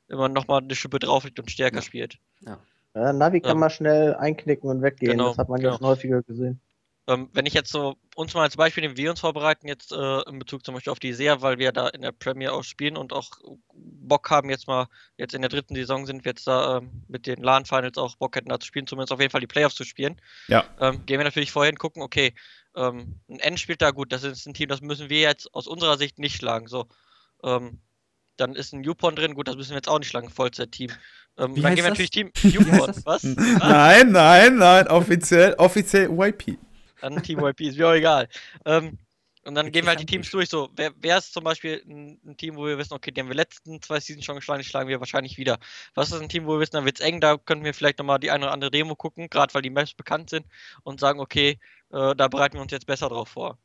C: immer nochmal eine Schippe drauf liegt und stärker ja. spielt.
D: Ja. ja Navi kann ja. mal schnell einknicken und weggehen. Genau, das hat man ja schon häufiger gesehen.
C: Ähm, wenn ich jetzt so uns mal als Beispiel nehmen, wir uns vorbereiten jetzt äh, in Bezug zum Beispiel auf die SEA, weil wir da in der Premier auch spielen und auch Bock haben, jetzt mal, jetzt in der dritten Saison sind wir jetzt da äh, mit den LAN-Finals auch Bock hätten da zu spielen, zumindest auf jeden Fall die Playoffs zu spielen.
A: Ja.
C: Ähm, gehen wir natürlich vorher hin, gucken, okay, ähm, ein N spielt da gut, das ist ein Team, das müssen wir jetzt aus unserer Sicht nicht schlagen. So, ähm, dann ist ein Yupon drin, gut, das müssen wir jetzt auch nicht schlagen, Vollzeit-Team. Ähm, dann gehen wir natürlich Team Yupon. Was?
A: Nein, nein, nein, offiziell, offiziell YP.
C: Dann Team YP, ist mir auch egal. Ähm, und dann gehen wir halt die Teams durch. So, wer, wer ist zum Beispiel ein, ein, Team, wo wir wissen, okay, die haben wir letzten zwei Seasons schon geschlagen, die schlagen wir wahrscheinlich wieder. Was ist ein Team, wo wir wissen, da wird es eng, da könnten wir vielleicht nochmal die eine oder andere Demo gucken, gerade weil die Maps bekannt sind und sagen, okay, äh, da bereiten wir uns jetzt besser drauf vor.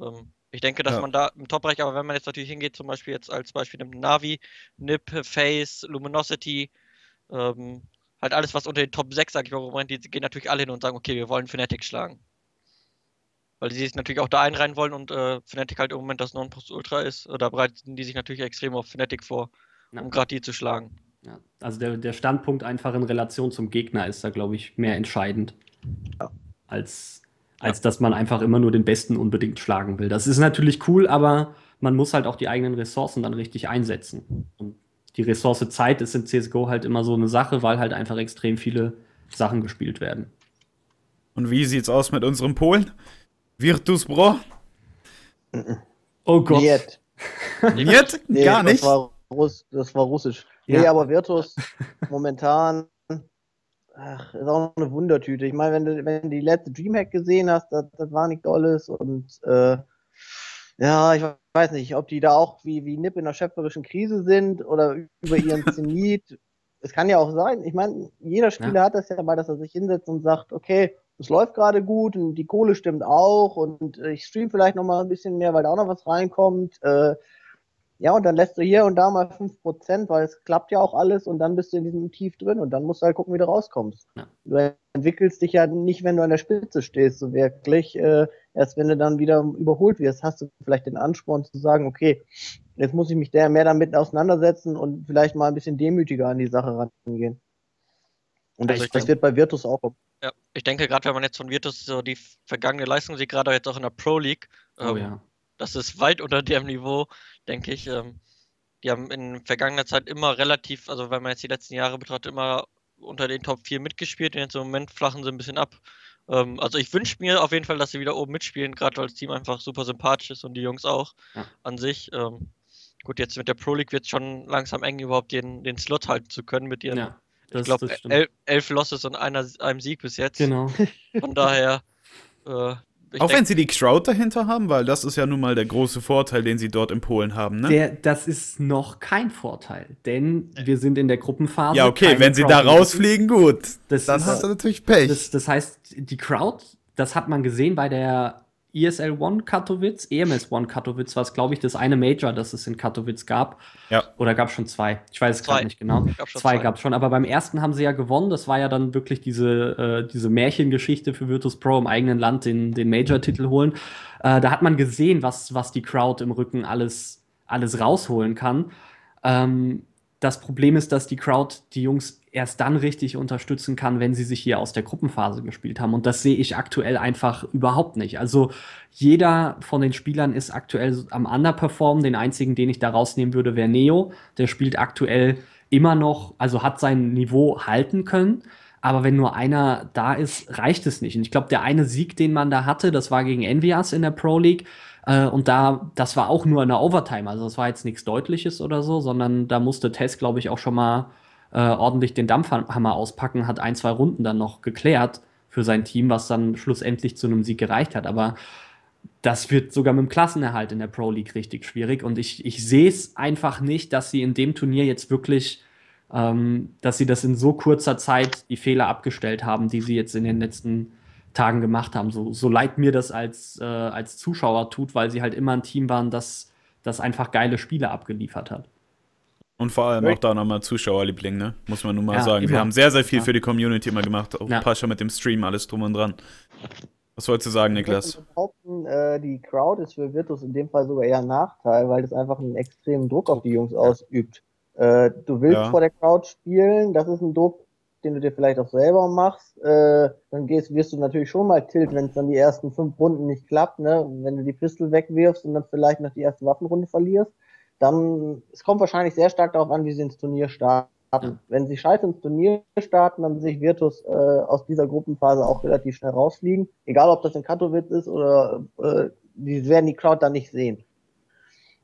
C: Ähm, ich denke, dass ja. man da im Top-Bereich, aber wenn man jetzt natürlich hingeht, zum Beispiel jetzt als Beispiel nimmt Navi, Nip, Face, Luminosity, ähm, halt alles, was unter den Top 6, sag ich mal, die gehen natürlich alle hin und sagen, okay, wir wollen Fnatic schlagen. Weil sie sich natürlich auch da einreihen wollen und äh, Fnatic halt im Moment das Non-Plus Ultra ist. Da bereiten die sich natürlich extrem auf Fnatic vor, ja. um gerade die zu schlagen.
B: Ja, also der, der Standpunkt einfach in Relation zum Gegner ist da, glaube ich, mehr entscheidend.
D: Ja.
B: Als, als dass man einfach immer nur den Besten unbedingt schlagen will. Das ist natürlich cool, aber man muss halt auch die eigenen Ressourcen dann richtig einsetzen. Und die Ressource Zeit ist in CSGO halt immer so eine Sache, weil halt einfach extrem viele Sachen gespielt werden.
A: Und wie sieht's aus mit unserem Polen? Virtus Bro?
B: Oh Gott.
D: Niet.
A: Jetzt?
D: Nee,
A: Gar nicht.
D: Das war, Russ, das war russisch.
B: Ja.
D: Nee, aber Virtus momentan ach, ist auch eine Wundertüte. Ich meine, wenn du, wenn du die letzte Dreamhack gesehen hast, das, das war nicht dolles und äh, ja, ich weiß nicht, ob die da auch wie, wie Nip in einer schöpferischen Krise sind oder über ihren Zenit. Es kann ja auch sein. Ich meine, jeder Spieler hat das ja mal, dass er sich hinsetzt und sagt, okay, es läuft gerade gut und die Kohle stimmt auch und äh, ich stream vielleicht noch mal ein bisschen mehr, weil da auch noch was reinkommt. Äh, ja, und dann lässt du hier und da mal 5%, weil es klappt ja auch alles und dann bist du in diesem Tief drin und dann musst du halt gucken, wie du rauskommst.
B: Ja.
D: Du entwickelst dich ja nicht, wenn du an der Spitze stehst, so wirklich. Äh, erst wenn du dann wieder überholt wirst, hast du vielleicht den Ansporn zu sagen, okay, jetzt muss ich mich der mehr damit auseinandersetzen und vielleicht mal ein bisschen demütiger an die Sache rangehen. Und
C: Also
D: das, das wird bei Virtus auch.
C: Ja, ich denke gerade, wenn man jetzt von Virtus so die vergangene Leistung sieht, gerade jetzt auch in der Pro League,
B: Oh
C: ähm,
B: ja.
C: das ist weit unter dem Niveau, denke ich. Ähm, die haben in vergangener Zeit immer relativ, also wenn man jetzt die letzten Jahre betrachtet, immer unter den Top 4 mitgespielt und jetzt im Moment flachen sie ein bisschen ab. Ähm, also ich wünsche mir auf jeden Fall, dass sie wieder oben mitspielen, gerade weil das Team einfach super sympathisch ist und die Jungs auch
B: Ja.
C: an sich. Ähm, gut, jetzt mit der Pro League wird es schon langsam eng, überhaupt den, den Slot halten zu können mit ihren,
B: ja. Das,
C: ich glaube,
B: das stimmt.
C: el elf Losses und einer, einem Sieg bis jetzt.
B: Genau.
C: Von daher, äh, ich
A: Auch
C: denk-
A: wenn sie die Crowd dahinter haben, weil das ist ja nun mal der große Vorteil, den sie dort in Polen haben, ne?
B: Der, das ist noch kein Vorteil, denn wir sind in der Gruppenphase.
A: ja, okay, wenn sie
B: Crowd
A: da rausfliegen, gut.
B: Das
A: Dann
B: ist-
A: hast du natürlich Pech.
B: Das, das heißt, die Crowd, das hat man gesehen bei der ESL One Katowice, EMS One Katowice war es, glaube ich, das eine Major, das es in Katowice gab.
A: Ja.
B: Oder gab es schon zwei? Ich weiß es gerade nicht genau.
C: Gab zwei.
B: gab es schon, aber beim ersten haben sie ja gewonnen. Das war ja dann wirklich diese, äh, diese Märchengeschichte für Virtus Pro im eigenen Land den, den Major-Titel holen. Äh, da hat man gesehen, was, was die Crowd im Rücken alles, alles rausholen kann. Ähm, das Problem ist, dass die Crowd die Jungs erst dann richtig unterstützen kann, wenn sie sich hier aus der Gruppenphase gespielt haben. Und das sehe ich aktuell einfach überhaupt nicht. Also jeder von den Spielern ist aktuell am Underperformen. Den einzigen, den ich da rausnehmen würde, wäre Neo. Der spielt aktuell immer noch, also hat sein Niveau halten können. Aber wenn nur einer da ist, reicht es nicht. Und ich glaube, der eine Sieg, den man da hatte, das war gegen Envias in der Pro League. Äh, und da, das war auch nur in der Overtime. Also das war jetzt nichts Deutliches oder so, sondern da musste Tess, glaube ich, auch schon mal äh, ordentlich den Dampfhammer auspacken, hat ein, zwei Runden dann noch geklärt für sein Team, was dann schlussendlich zu einem Sieg gereicht hat. Aber das wird sogar mit dem Klassenerhalt in der Pro League richtig schwierig. Und ich, ich sehe es einfach nicht, dass sie in dem Turnier jetzt wirklich, ähm, dass sie das in so kurzer Zeit die Fehler abgestellt haben, die sie jetzt in den letzten Tagen gemacht haben. So, so leid mir das als, äh, als Zuschauer tut, weil sie halt immer ein Team waren, das, das einfach geile Spiele abgeliefert hat.
A: Und vor allem auch da nochmal Zuschauerliebling, ne? Muss man nun mal
B: Ja,
A: sagen. Wir
B: immer.
A: haben sehr, sehr viel
B: Ja.
A: für die Community immer gemacht. Auch
B: Ja.
A: Pascha mit dem Stream, alles drum und dran. Was wolltest du sagen,
D: Ich
A: Niklas?
D: würde behaupten, äh, die Crowd ist für Virtus in dem Fall sogar eher ein Nachteil, weil das einfach einen extremen Druck auf die Jungs ausübt. Äh, du willst
A: Ja.
D: vor der Crowd spielen, das ist ein Druck, den du dir vielleicht auch selber machst. Äh, dann gehst, wirst du natürlich schon mal tilt, wenn es dann die ersten fünf Runden nicht klappt, ne? Wenn du die Pistol wegwirfst und dann vielleicht noch die erste Waffenrunde verlierst, dann, es kommt wahrscheinlich sehr stark darauf an, wie sie ins Turnier starten.
B: Ja.
D: Wenn sie scheiße ins Turnier starten, dann sich Virtus äh, aus dieser Gruppenphase auch relativ schnell rausfliegen. Egal, ob das in Katowice ist oder äh, die werden die Crowd dann nicht sehen.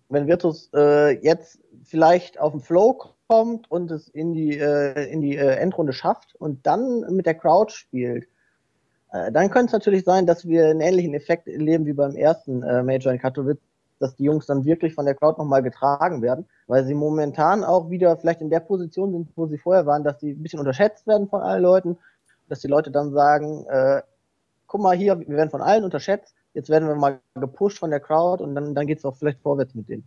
D: Wenn Virtus äh, jetzt vielleicht auf den Flow kommt und es in die, äh, in die äh, Endrunde schafft und dann mit der Crowd spielt, äh, dann könnte es natürlich sein, dass wir einen ähnlichen Effekt erleben wie beim ersten äh, Major in Katowice, dass die Jungs dann wirklich von der Crowd nochmal getragen werden, weil sie momentan auch wieder vielleicht in der Position sind, wo sie vorher waren, dass sie ein bisschen unterschätzt werden von allen Leuten, dass die Leute dann sagen, äh, guck mal hier, wir werden von allen unterschätzt, jetzt werden wir mal gepusht von der Crowd und dann, dann geht es auch vielleicht vorwärts mit denen.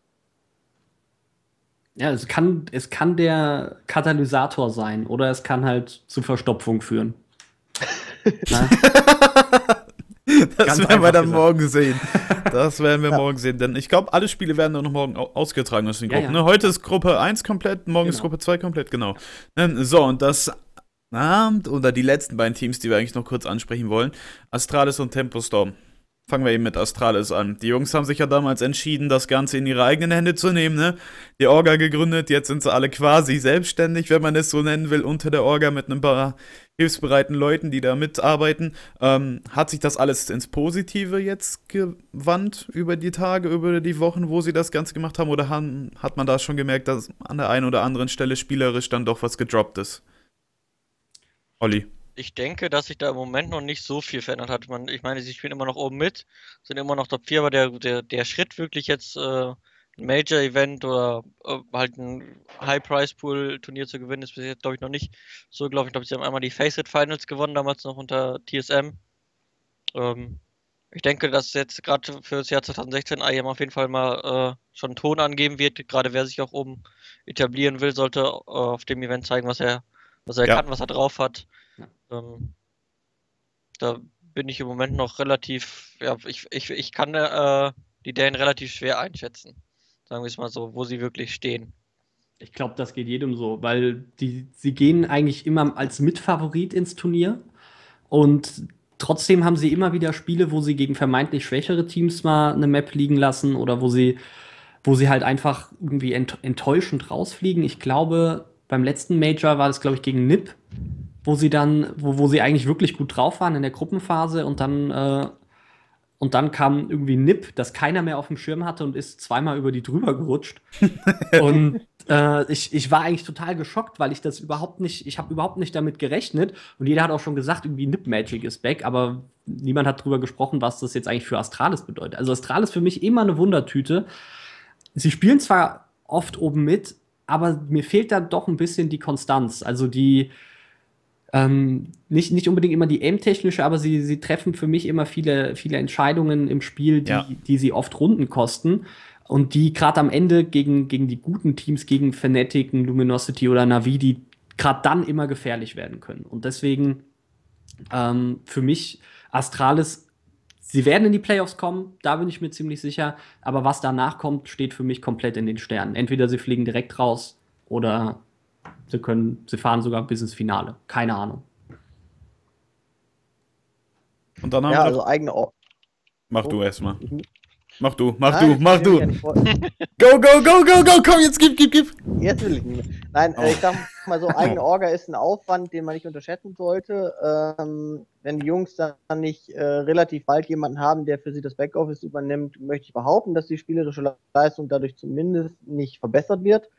B: Ja, es kann, es kann der Katalysator sein oder es kann halt zu Verstopfung führen.
A: Das werden wir dann gesagt. morgen sehen. Das werden wir ja. morgen sehen. Denn ich glaube, alle Spiele werden noch morgen ausgetragen aus den Gruppen. Ja, ja. Ne? Heute ist Gruppe 1 komplett, morgen genau. ist Gruppe 2 komplett, genau. Ähm, so, und das Abend oder die letzten beiden Teams, die wir eigentlich noch kurz ansprechen wollen. Astralis und Tempo Storm. Fangen wir eben mit Astralis an. Die Jungs haben sich ja damals entschieden, das Ganze in ihre eigenen Hände zu nehmen, ne? Die Orga gegründet, jetzt sind sie alle quasi selbstständig, wenn man es so nennen will, unter der Orga mit ein paar hilfsbereiten Leuten, die da mitarbeiten. Ähm, hat sich das alles ins Positive jetzt gewandt über die Tage, über die Wochen, wo sie das Ganze gemacht haben? Oder haben, hat man da schon gemerkt, dass an der einen oder anderen Stelle spielerisch dann doch was gedroppt ist? Olli
C: ich denke, dass sich da im Moment noch nicht so viel verändert hat. Man, ich meine, sie spielen immer noch oben mit, sind immer noch Top 4, aber der, der, der Schritt wirklich jetzt äh, Major-Event oder äh, halt ein High-Price-Pool-Turnier zu gewinnen, ist bis jetzt, glaube ich, noch nicht so gelaufen. Ich glaube, sie haben einmal die Face-It-Finals gewonnen, damals noch unter TSM. Ähm, ich denke, dass jetzt gerade für das Jahr 2016 IEM auf jeden Fall mal äh, schon Ton angeben wird. Gerade wer sich auch oben etablieren will, sollte äh, auf dem Event zeigen, was er, was er ja. kann, was er drauf hat. Ähm, da bin ich im Moment noch relativ, ja, ich, ich, ich kann äh, die Dänen relativ schwer einschätzen. Sagen wir es mal so, wo sie wirklich stehen.
B: Ich glaube, das geht jedem so, weil die, sie gehen eigentlich immer als Mitfavorit ins Turnier und trotzdem haben sie immer wieder Spiele, wo sie gegen vermeintlich schwächere Teams mal eine Map liegen lassen oder wo sie, wo sie halt einfach irgendwie enttäuschend rausfliegen. Ich glaube, beim letzten Major war das, glaube ich, gegen NIP, wo sie dann, wo, wo sie eigentlich wirklich gut drauf waren in der Gruppenphase und dann, äh, und dann kam irgendwie Nip, das keiner mehr auf dem Schirm hatte und ist zweimal über die drüber gerutscht. und äh, ich, ich war eigentlich total geschockt, weil ich das überhaupt nicht, ich habe überhaupt nicht damit gerechnet. Und jeder hat auch schon gesagt, irgendwie Nip Magic ist back, aber niemand hat drüber gesprochen, was das jetzt eigentlich für Astralis bedeutet. Also Astralis für mich immer eine Wundertüte. Sie spielen zwar oft oben mit, aber mir fehlt da doch ein bisschen die Konstanz. Also die, ähm, nicht, nicht unbedingt immer die aim-technische, aber sie, sie treffen für mich immer viele, viele Entscheidungen im Spiel, die, ja. die sie oft Runden kosten. Und die gerade am Ende gegen, gegen die guten Teams, gegen Fnatic, Luminosity oder Navi, die gerade dann immer gefährlich werden können. Und deswegen ähm, für mich Astralis, sie werden in die Playoffs kommen, da bin ich mir ziemlich sicher. Aber was danach kommt, steht für mich komplett in den Sternen. Entweder sie fliegen direkt raus oder Sie können, sie fahren sogar bis ins Finale. Keine Ahnung.
A: Und dann haben
D: ja, wir also eigene. Or
A: Mach oh. du erstmal. Mach du, mach Nein, du, mach du. go, go, go, go, go, komm, jetzt gib, gib, gib.
D: Jetzt will ich nicht mehr. Nein, oh. ich sag mal so, eigene Orga ist ein Aufwand, den man nicht unterschätzen sollte. Ähm, wenn die Jungs dann nicht äh, relativ bald jemanden haben, der für sie das Backoffice übernimmt, möchte ich behaupten, dass die spielerische Leistung dadurch zumindest nicht verbessert wird.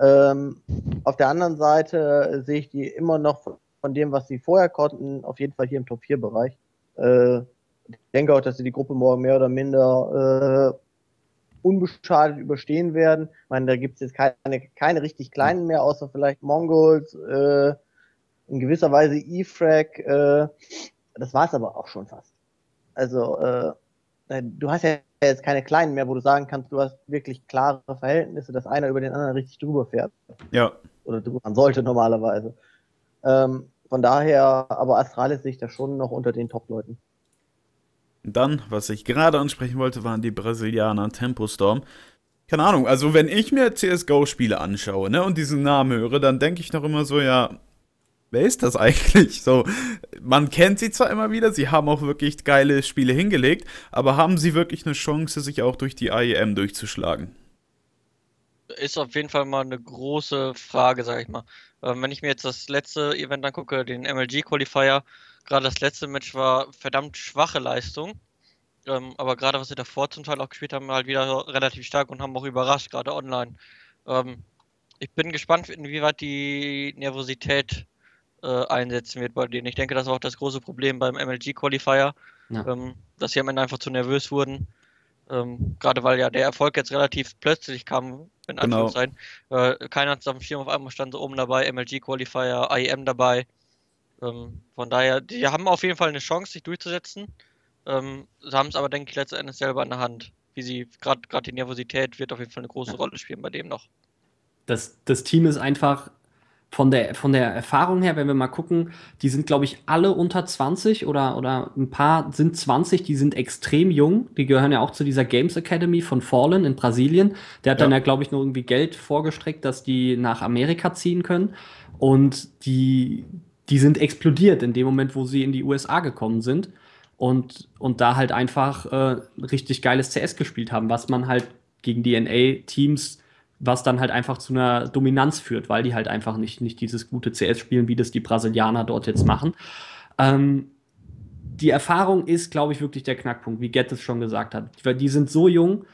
D: Ähm, auf der anderen Seite sehe ich die immer noch von, dem, was sie vorher konnten, auf jeden Fall hier im Top-4-Bereich. Äh, ich denke auch, dass sie die Gruppe morgen mehr oder minder äh, unbeschadet überstehen werden. Ich meine, da gibt es jetzt keine, keine richtig kleinen mehr, außer vielleicht Mongols, äh, in gewisser Weise E-Frag. Äh, das war es aber auch schon fast. Also, äh, du hast ja jetzt keine kleinen mehr, wo du sagen kannst, du hast wirklich klare Verhältnisse, dass einer über den anderen richtig drüber fährt.
A: Ja.
D: Oder drüber man sollte normalerweise. Ähm, von daher, aber Astralis sehe ich da schon noch unter den Top-Leuten.
A: Dann, was ich gerade ansprechen wollte, waren die Brasilianer Tempo Storm. Keine Ahnung, also wenn ich mir CSGO-Spiele anschaue, ne, und diesen Namen höre, dann denke ich noch immer so, ja, wer ist das eigentlich? So, man kennt sie zwar immer wieder, sie haben auch wirklich geile Spiele hingelegt, aber haben sie wirklich eine Chance, sich auch durch die IEM durchzuschlagen?
C: Ist auf jeden Fall mal eine große Frage, sag ich mal. Ähm, wenn ich mir jetzt das letzte Event angucke, den MLG Qualifier, gerade das letzte Match war verdammt schwache Leistung. Ähm, aber gerade was sie davor zum Teil auch gespielt haben, halt wieder relativ stark und haben auch überrascht, gerade online. Ähm, ich bin gespannt, inwieweit die Nervosität äh, einsetzen wird bei denen. Ich denke, das war auch das große Problem beim MLG Qualifier, ja. ähm, dass sie am Ende einfach zu nervös wurden. Ähm, Gerade weil ja der Erfolg jetzt relativ plötzlich kam, in genau. Anführungszeichen. Genau. Äh, keiner hat es auf dem Schirm, auf einmal stand so oben dabei, MLG Qualifier, IEM dabei. Ähm, von daher, die haben auf jeden Fall eine Chance, sich durchzusetzen. Ähm, sie haben es aber, denke ich, letzten Endes selber in der Hand. Wie sie, gerade die Nervosität wird auf jeden Fall eine große ja. Rolle spielen bei dem noch.
B: Das, das Team ist einfach von der, von der Erfahrung her, wenn wir mal gucken, die sind, glaube ich, alle unter 20 oder, oder ein paar sind 20, die sind extrem jung. Die gehören ja auch zu dieser Games Academy von Fallen in Brasilien. Der hat ja. dann ja, glaube ich, nur irgendwie Geld vorgestreckt, dass die nach Amerika ziehen können. Und die, die sind explodiert in dem Moment, wo sie in die USA gekommen sind. Und, und da halt einfach äh, richtig geiles CS gespielt haben, was man halt gegen die NA-Teams was dann halt einfach zu einer Dominanz führt, weil die halt einfach nicht, nicht dieses gute CS spielen, wie das die Brasilianer dort jetzt machen. Ähm, die Erfahrung ist, glaube ich, wirklich der Knackpunkt, wie Gett es schon gesagt hat. Die sind so jung,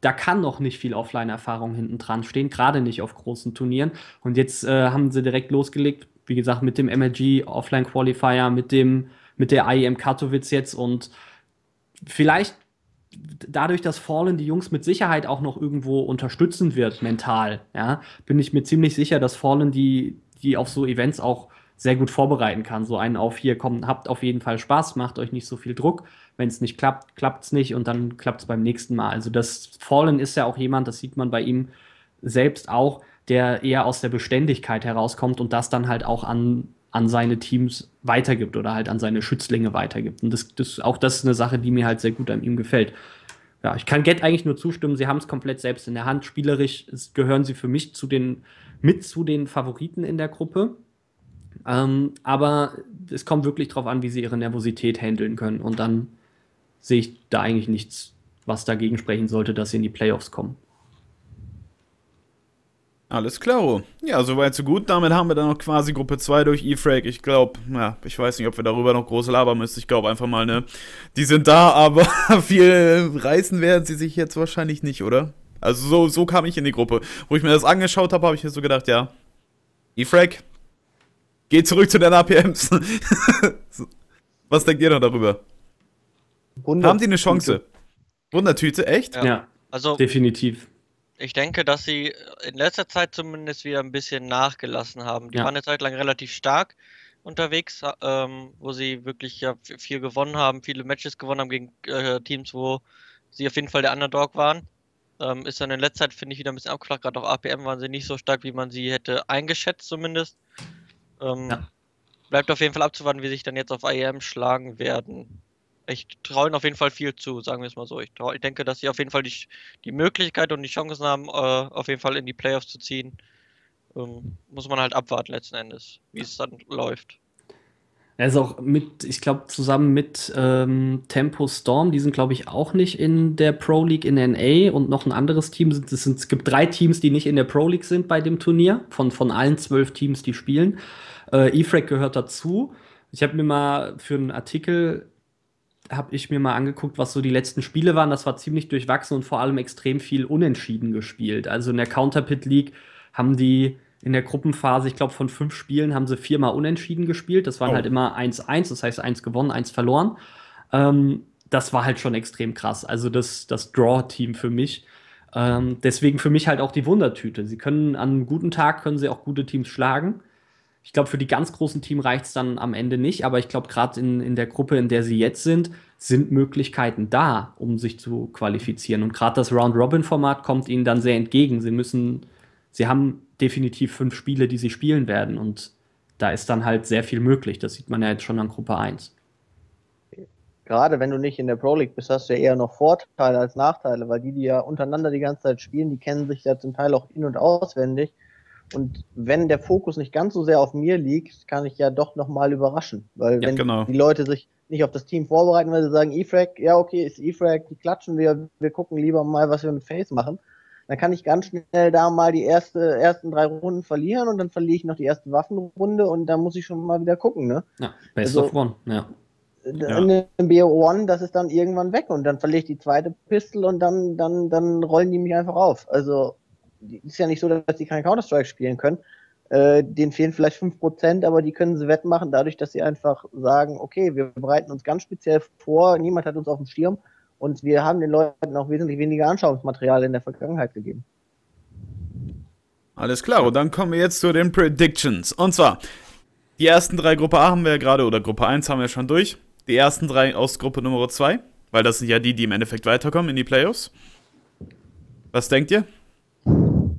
B: da kann noch nicht viel Offline-Erfahrung hinten dran stehen, gerade nicht auf großen Turnieren. Und jetzt äh, haben sie direkt losgelegt, wie gesagt, mit dem MLG Offline Qualifier, mit mit der IEM Katowice jetzt und vielleicht dadurch, dass Fallen die Jungs mit Sicherheit auch noch irgendwo unterstützen wird, mental, ja, bin ich mir ziemlich sicher, dass Fallen die, die auf so Events auch sehr gut vorbereiten kann. So einen auf hier, kommt, habt auf jeden Fall Spaß, macht euch nicht so viel Druck. Wenn es nicht klappt, klappt es nicht und dann klappt es beim nächsten Mal. Also das Fallen ist ja auch jemand, das sieht man bei ihm selbst auch, der eher aus der Beständigkeit herauskommt und das dann halt auch an, an seine Teams weitergibt oder halt an seine Schützlinge weitergibt. Und das, das, auch das ist eine Sache, die mir halt sehr gut an ihm gefällt. Ja, ich kann Get eigentlich nur zustimmen, sie haben es komplett selbst in der Hand. Spielerisch gehören sie für mich zu den, mit zu den Favoriten in der Gruppe. Ähm, aber es kommt wirklich darauf an, wie sie ihre Nervosität handeln können. Und dann sehe ich da eigentlich nichts, was dagegen sprechen sollte, dass sie in die Playoffs kommen.
A: Alles klar. Ja, soweit so gut. Damit haben wir dann noch quasi Gruppe 2 durch E-Frag. Ich glaube, ja, ich weiß nicht, ob wir darüber noch groß labern müssen. Ich glaube einfach mal, ne, die sind da, aber viel reißen werden sie sich jetzt wahrscheinlich nicht, oder? Also so, so kam ich in die Gruppe. Wo ich mir das angeschaut habe, habe ich mir so gedacht, ja, E-Frag, geh zurück zu den APMs. Was denkt ihr noch darüber? Haben die eine Chance? Wundertüte, echt?
B: Ja, ja also definitiv.
C: Ich denke, dass sie in letzter Zeit zumindest wieder ein bisschen nachgelassen haben. Die ja. waren eine Zeit lang relativ stark unterwegs, ähm, wo sie wirklich ja viel gewonnen haben, viele Matches gewonnen haben gegen äh, Teams, wo sie auf jeden Fall der Underdog waren. Ähm, ist dann in letzter Zeit, finde ich, wieder ein bisschen abgeflacht. Gerade auf APM waren sie nicht so stark, wie man sie hätte eingeschätzt, zumindest. Ähm, ja. Bleibt auf jeden Fall abzuwarten, wie sich dann jetzt auf IEM schlagen werden ich traue ihnen auf jeden Fall viel zu, sagen wir es mal so. Ich, trau, ich denke, dass sie auf jeden Fall die, die Möglichkeit und die Chancen haben, äh, auf jeden Fall in die Playoffs zu ziehen. Ähm, muss man halt abwarten letzten Endes, wie es dann läuft.
B: Er ist auch mit, ich glaube, zusammen mit ähm, Tempo Storm, die sind, glaube ich, auch nicht in der Pro League in NA und noch ein anderes Team. Es, sind, es gibt drei Teams, die nicht in der Pro League sind bei dem Turnier, von, von allen zwölf Teams, die spielen. Äh, EFRAC gehört dazu. Ich habe mir mal für einen Artikel habe ich mir mal angeguckt, was so die letzten Spiele waren. Das war ziemlich durchwachsen und vor allem extrem viel unentschieden gespielt. Also in der Counterpit League haben die in der Gruppenphase, ich glaube, von fünf Spielen haben sie viermal unentschieden gespielt. Das waren oh. halt immer 1-1, das heißt eins gewonnen, eins verloren. Ähm, das war halt schon extrem krass. Also das, das Draw-Team für mich. Ähm, deswegen für mich halt auch die Wundertüte. Sie können an einem guten Tag können sie auch gute Teams schlagen. Ich glaube, für die ganz großen Teams reicht es dann am Ende nicht, aber ich glaube, gerade in, in der Gruppe, in der sie jetzt sind, sind Möglichkeiten da, um sich zu qualifizieren. Und gerade das Round-Robin-Format kommt ihnen dann sehr entgegen. Sie müssen, sie haben definitiv fünf Spiele, die sie spielen werden. Und da ist dann halt sehr viel möglich. Das sieht man ja jetzt schon an Gruppe 1.
D: Gerade wenn du nicht in der Pro League bist, hast du ja eher noch Vorteile als Nachteile, weil die, die ja untereinander die ganze Zeit spielen, die kennen sich ja zum Teil auch in- und auswendig und wenn der Fokus nicht ganz so sehr auf mir liegt, kann ich ja doch nochmal überraschen. Weil ja, wenn genau. die Leute sich nicht auf das Team vorbereiten, weil sie sagen, E-Frag, ja okay, ist E-Frag, die klatschen wir, wir gucken lieber mal, was wir mit Face machen. Dann kann ich ganz schnell da mal die erste, ersten drei Runden verlieren und dann verliere ich noch die erste Waffenrunde und da muss ich schon mal wieder gucken, ne?
B: Ja, Best also, of One, ja.
D: Ja. In BO1, das ist dann irgendwann weg und dann verliere ich die zweite Pistol und dann, dann, dann rollen die mich einfach auf. Also ist ja nicht so, dass die kein Counter-Strike spielen können. Äh, denen fehlen vielleicht 5%, aber die können sie wettmachen, dadurch, dass sie einfach sagen, okay, wir bereiten uns ganz speziell vor, niemand hat uns auf dem Schirm und wir haben den Leuten auch wesentlich weniger Anschauungsmaterial in der Vergangenheit gegeben.
A: Alles klar, und dann kommen wir jetzt zu den Predictions. Und zwar, die ersten drei Gruppe A haben wir ja gerade, oder Gruppe 1 haben wir schon durch. Die ersten drei aus Gruppe Nummer 2, weil das sind ja die, die im Endeffekt weiterkommen in die Playoffs. Was denkt ihr?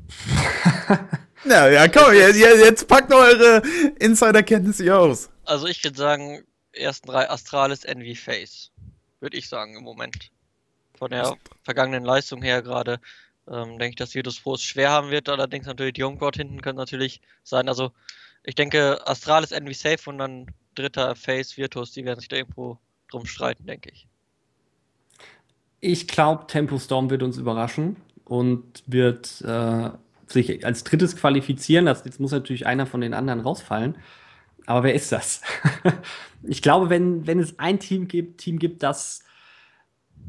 A: Na ja, komm, jetzt, jetzt packt eure Insider-Kenntnisse aus.
C: Also ich würde sagen, ersten drei Astralis, Envy, Face. Würde ich sagen im Moment. Von der vergangenen Leistung her gerade ähm, denke ich, dass Virtus Pro es schwer haben wird. Allerdings natürlich die Homecourt hinten können natürlich sein. Also ich denke, Astralis, Envy, Safe und dann dritter Face, Virtus, die werden sich da irgendwo drum streiten, denke ich.
B: Ich glaube, Tempo Storm wird uns überraschen und wird äh, sich als drittes qualifizieren. Das, jetzt muss natürlich einer von den anderen rausfallen. Aber wer ist das? ich glaube, wenn, wenn es ein Team gibt, Team gibt, das,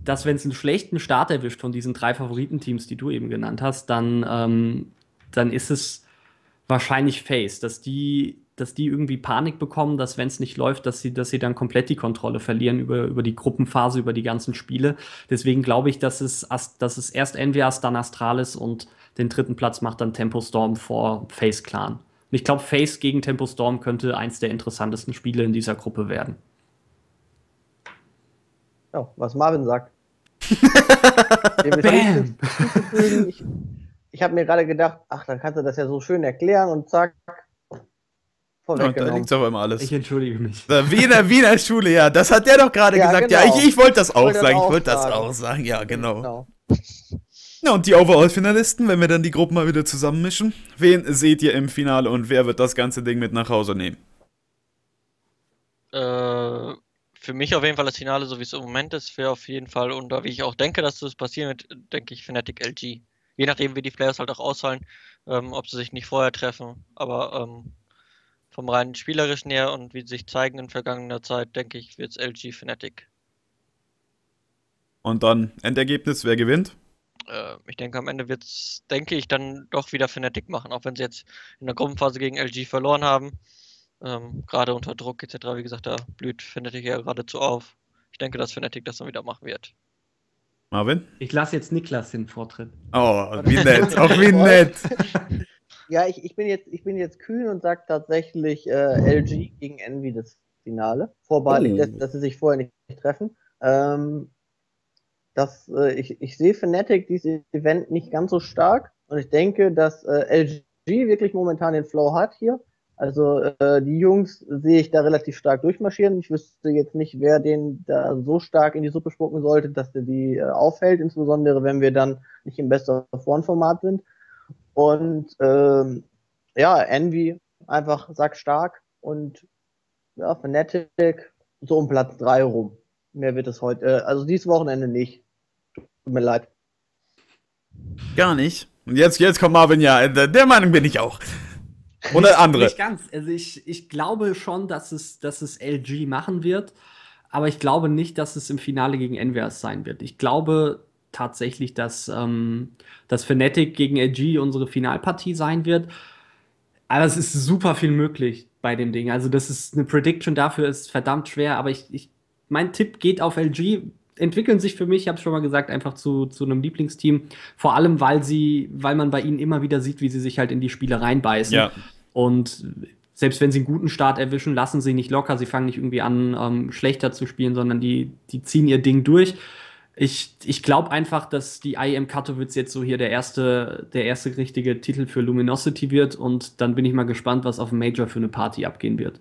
B: das wenn es einen schlechten Start erwischt von diesen drei Favoritenteams, die du eben genannt hast, dann, ähm, dann ist es wahrscheinlich Face, dass die, dass die irgendwie Panik bekommen, dass wenn es nicht läuft, dass sie, dass sie dann komplett die Kontrolle verlieren über, über die Gruppenphase, über die ganzen Spiele. Deswegen glaube ich, dass es, dass es erst NWAs, dann Astralis und den dritten Platz macht dann Tempo Storm vor Face Clan. ich glaube, Face gegen Tempo Storm könnte eins der interessantesten Spiele in dieser Gruppe werden.
D: Ja, was Marvin sagt.
B: Bam.
D: ich ich habe mir gerade gedacht, ach, dann kannst du das ja so schön erklären und zack.
A: Und da liegt aber immer alles.
B: Ich entschuldige mich.
A: Wie in der Wiener Schule, ja. Das hat der doch gerade ja, gesagt. Genau. Ja, ich, ich wollte das auch sagen. Ich wollte das auch sagen. Ja, genau. genau. Na, und die Overall-Finalisten, wenn wir dann die Gruppen mal wieder zusammenmischen. Wen seht ihr im Finale und wer wird das ganze Ding mit nach Hause nehmen?
C: Äh, für mich auf jeden Fall das Finale, so wie es im Moment ist, wäre auf jeden Fall, und da wie ich auch denke, dass das passieren wird, denke ich Fnatic LG. Je nachdem, wie die Players halt auch ausfallen, ähm, ob sie sich nicht vorher treffen. Aber ähm, vom rein spielerischen her und wie sie sich zeigen in vergangener Zeit, denke ich, wird es LG Fnatic.
A: Und dann Endergebnis, wer gewinnt?
C: äh, ich denke, am Ende wird es, denke ich, dann doch wieder Fnatic machen, auch wenn sie jetzt in der Gruppenphase gegen LG verloren haben. Ähm, gerade unter Druck etc., wie gesagt, da blüht Fnatic ja geradezu auf. Ich denke, dass Fnatic das dann wieder machen wird.
A: Marvin?
B: Ich lasse jetzt Niklas den Vortritt.
A: Oh, wie nett, auch wie nett.
D: Ja, ich, ich, bin jetzt, ich bin jetzt kühn und sage tatsächlich äh, LG gegen Envy das Finale. Vorbei, oh. dass, dass, sie sich vorher nicht treffen. Ähm, dass äh, ich, ich sehe Fnatic dieses Event nicht ganz so stark und ich denke, dass äh, LG wirklich momentan den Flow hat hier. Also äh, die Jungs sehe ich da relativ stark durchmarschieren. Ich wüsste jetzt nicht, wer den da so stark in die Suppe spucken sollte, dass der die äh, auffällt, insbesondere wenn wir dann nicht im Best of Format sind. Und ähm, ja, Envy einfach sackstark und ja, Fnatic so um Platz drei rum. Mehr wird es heute, äh, also dieses Wochenende nicht. Tut mir leid.
A: Gar nicht. Und jetzt, jetzt kommt Marvin, ja, der Meinung bin ich auch. Oder andere.
B: Nicht ganz. Also ich, ich glaube schon, dass es, dass es LG machen wird, aber ich glaube nicht, dass es im Finale gegen NWS sein wird. Ich glaube tatsächlich, dass, ähm, dass Fnatic gegen LG unsere Finalpartie sein wird. Aber es ist super viel möglich bei dem Ding. Also, das ist eine Prediction dafür ist verdammt schwer, aber ich, ich mein Tipp geht auf LG, entwickeln sich für mich, ich habe es schon mal gesagt, einfach zu, zu einem Lieblingsteam. Vor allem, weil sie, weil man bei ihnen immer wieder sieht, wie sie sich halt in die Spiele reinbeißen. Ja. Und selbst wenn sie einen guten Start erwischen, lassen sie nicht locker. Sie fangen nicht irgendwie an, ähm, schlechter zu spielen, sondern die, die ziehen ihr Ding durch. Ich, ich glaube einfach, dass die IEM Katowice jetzt so hier der erste, der erste richtige Titel für Luminosity wird und dann bin ich mal gespannt, was auf dem Major für eine Party abgehen wird.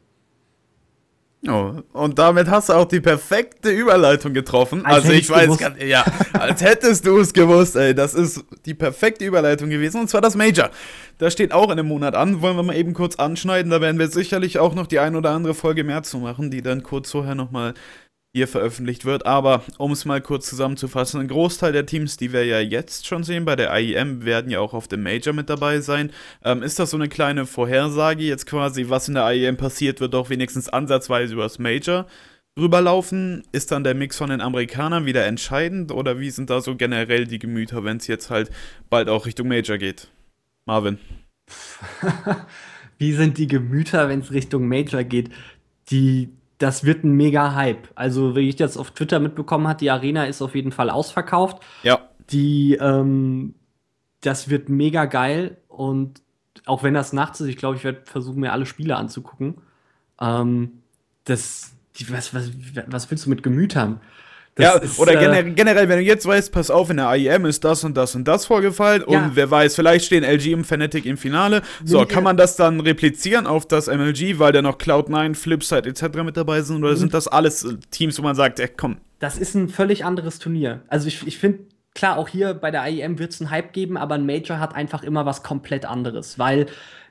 A: Oh, und damit hast du auch die perfekte Überleitung getroffen. Als also ich weiß, gar, ja, als hättest du es gewusst, ey. Das ist die perfekte Überleitung gewesen. Und zwar das Major. Das steht auch in einem Monat an. Wollen wir mal eben kurz anschneiden. Da werden wir sicherlich auch noch die ein oder andere Folge mehr zu machen, die dann kurz vorher nochmal hier veröffentlicht wird. Aber um es mal kurz zusammenzufassen, ein Großteil der Teams, die wir ja jetzt schon sehen bei der IEM, werden ja auch auf dem Major mit dabei sein. Ähm, ist das so eine kleine Vorhersage jetzt quasi, was in der IEM passiert, wird doch wenigstens ansatzweise übers Major rüberlaufen? Ist dann der Mix von den Amerikanern wieder entscheidend oder wie sind da so generell die Gemüter, wenn es jetzt halt bald auch Richtung Major geht? Marvin.
B: wie sind die Gemüter, wenn es Richtung Major geht? Die das wird ein mega Hype. Also, wie ich das auf Twitter mitbekommen habe, die Arena ist auf jeden Fall ausverkauft.
A: Ja.
B: Die, ähm, das wird mega geil und auch wenn das nachts ist, ich glaube, ich werde versuchen, mir alle Spiele anzugucken. Ähm, das, die, was, was, was willst du mit Gemütern?
A: ja, ist, oder äh, generell, wenn du jetzt weißt, pass auf, in der IEM ist das und das und das vorgefallen ja. und wer weiß, vielleicht stehen LG und Fnatic im Finale. So, kann man das dann replizieren auf das MLG, weil da noch Cloud9, Flipside etc. mit dabei sind oder sind das alles äh, Teams, wo man sagt, ey, komm.
B: Das ist ein völlig anderes Turnier. Also ich, ich finde, klar, auch hier bei der IEM wird es einen Hype geben, aber ein Major hat einfach immer was komplett anderes, weil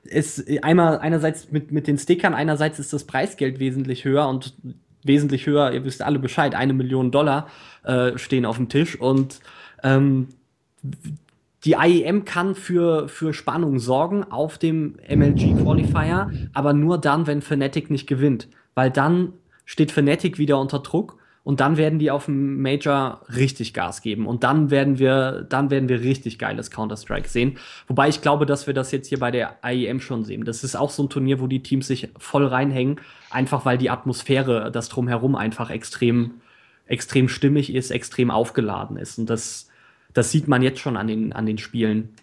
B: es einmal einerseits mit, mit den Stickern, einerseits ist das Preisgeld wesentlich höher und wesentlich höher, ihr wisst alle Bescheid, eine Million Dollar äh, stehen auf dem Tisch und ähm, die IEM kann für, für Spannung sorgen auf dem MLG Qualifier, aber nur dann, wenn Fnatic nicht gewinnt, weil dann steht Fnatic wieder unter Druck und dann werden die auf dem Major richtig Gas geben und dann werden wir dann werden wir richtig geiles Counter Strike sehen, wobei ich glaube, dass wir das jetzt hier bei der IEM schon sehen. Das ist auch so ein Turnier, wo die Teams sich voll reinhängen einfach weil die Atmosphäre, das drumherum einfach extrem, extrem stimmig ist, extrem aufgeladen ist. Und das, das sieht man jetzt schon an den, an den Spielen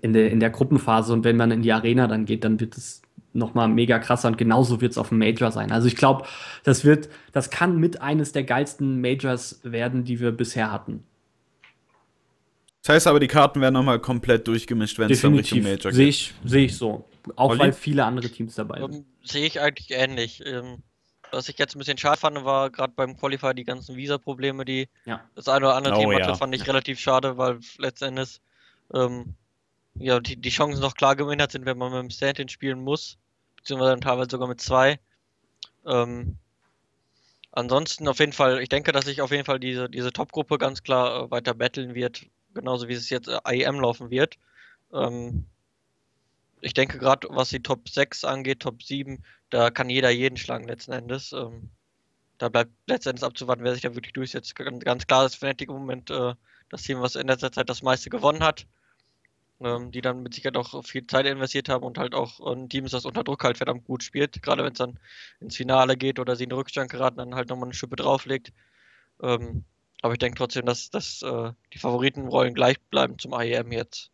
B: in der, in der Gruppenphase. Und wenn man in die Arena dann geht, dann wird es nochmal mega krasser und genauso wird es auf dem Major sein. Also ich glaube, das wird, das kann mit eines der geilsten Majors werden, die wir bisher hatten.
A: Das heißt aber, die Karten werden nochmal komplett durchgemischt, wenn es dann Richtung Major geht.
B: Sehe ich, seh ich so. Auch Olli? weil viele andere Teams dabei sind. Um,
C: Sehe ich eigentlich ähnlich. Ähm, was ich jetzt ein bisschen schade fand, war gerade beim Qualifier die ganzen Visa-Probleme, die ja. das eine oder andere oh, Team hatte, ja. fand ich relativ schade, weil letztendlich ähm, ja, die, die Chancen noch klar gemindert sind, wenn man mit dem Stand-In spielen muss, beziehungsweise dann teilweise sogar mit zwei. Ähm, ansonsten auf jeden Fall, ich denke, dass sich auf jeden Fall diese, diese Top-Gruppe ganz klar äh, weiter battlen wird, genauso wie es jetzt äh, IEM laufen wird. Ähm, ich denke gerade, was die Top 6 angeht, Top 7, da kann jeder jeden schlagen letzten Endes. Ähm, da bleibt letztendlich abzuwarten, wer sich da wirklich durchsetzt. Ganz, klar ist Fnatic im Moment äh, das Team, was in letzter Zeit das meiste gewonnen hat. Ähm, die dann mit Sicherheit auch viel Zeit investiert haben und halt auch ein Team ist, das unter Druck halt verdammt gut spielt. Gerade wenn es dann ins Finale geht oder sie in den Rückstand geraten, dann halt nochmal eine Schippe drauflegt. Ähm, aber ich denke trotzdem, dass, dass äh, die Favoritenrollen gleich bleiben zum IEM jetzt.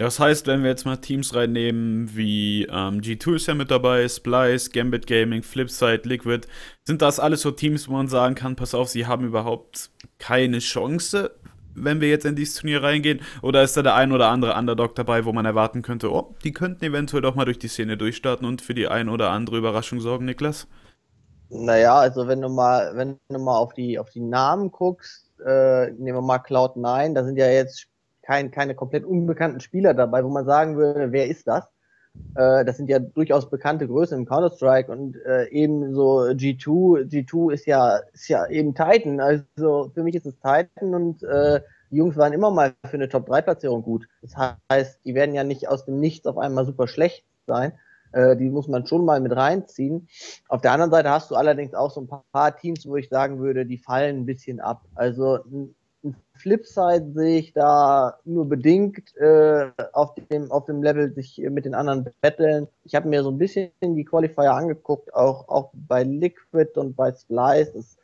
A: Das heißt, wenn wir jetzt mal Teams reinnehmen, wie ähm, G2 ist ja mit dabei, Splice, Gambit Gaming, Flipside, Liquid, sind das alles so Teams, wo man sagen kann, pass auf, sie haben überhaupt keine Chance, wenn wir jetzt in dieses Turnier reingehen? Oder ist da der ein oder andere Underdog dabei, wo man erwarten könnte, oh, die könnten eventuell doch mal durch die Szene durchstarten und für die ein oder andere Überraschung sorgen, Niklas?
D: Naja, also wenn du mal, wenn du mal auf die, auf die Namen guckst, äh, nehmen wir mal Cloud9, da sind ja jetzt kein, keine komplett unbekannten Spieler dabei, wo man sagen würde, wer ist das? Äh, das sind ja durchaus bekannte Größen im Counter-Strike und äh, ebenso G2. G2 ist ja, ist ja eben Titan. Also für mich ist es Titan und äh, die Jungs waren immer mal für eine Top-3-Platzierung gut. Das heißt, die werden ja nicht aus dem Nichts auf einmal super schlecht sein. Äh, die muss man schon mal mit reinziehen. Auf der anderen Seite hast du allerdings auch so ein paar Teams, wo ich sagen würde, die fallen ein bisschen ab. Also Flipside sehe ich da nur bedingt äh, auf, dem, auf dem Level sich mit den anderen betteln. Ich habe mir so ein bisschen die Qualifier angeguckt, auch, auch bei Liquid und bei Splice. Das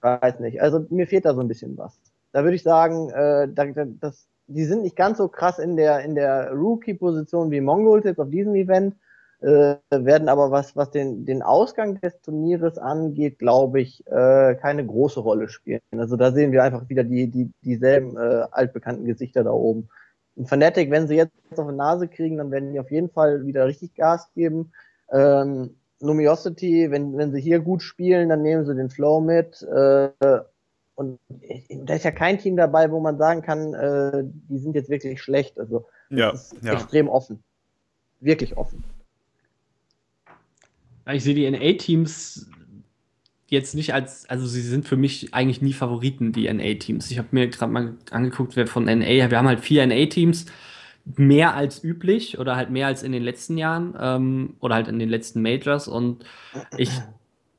D: weiß nicht. Also mir fehlt da so ein bisschen was. Da würde ich sagen, äh, da, das, die sind nicht ganz so krass in der, in der Rookie-Position wie Mongols jetzt auf diesem Event äh, werden aber was, was den, den Ausgang des Turnieres angeht, glaube ich, äh, keine große Rolle spielen. Also da sehen wir einfach wieder die, die, dieselben äh, altbekannten Gesichter da oben. Und Fnatic, wenn sie jetzt auf die Nase kriegen, dann werden die auf jeden Fall wieder richtig Gas geben. Ähm, Lumiosity, wenn, wenn sie hier gut spielen, dann nehmen sie den Flow mit. Äh, und da ist ja kein Team dabei, wo man sagen kann, äh, die sind jetzt wirklich schlecht. Also das ja, ist ja. extrem offen. Wirklich offen.
B: Ich sehe die NA-Teams jetzt nicht als, also sie sind für mich eigentlich nie Favoriten, die NA-Teams. Ich habe mir gerade mal angeguckt, wer von NA, wir haben halt vier NA-Teams, mehr als üblich oder halt mehr als in den letzten Jahren ähm, oder halt in den letzten Majors und ich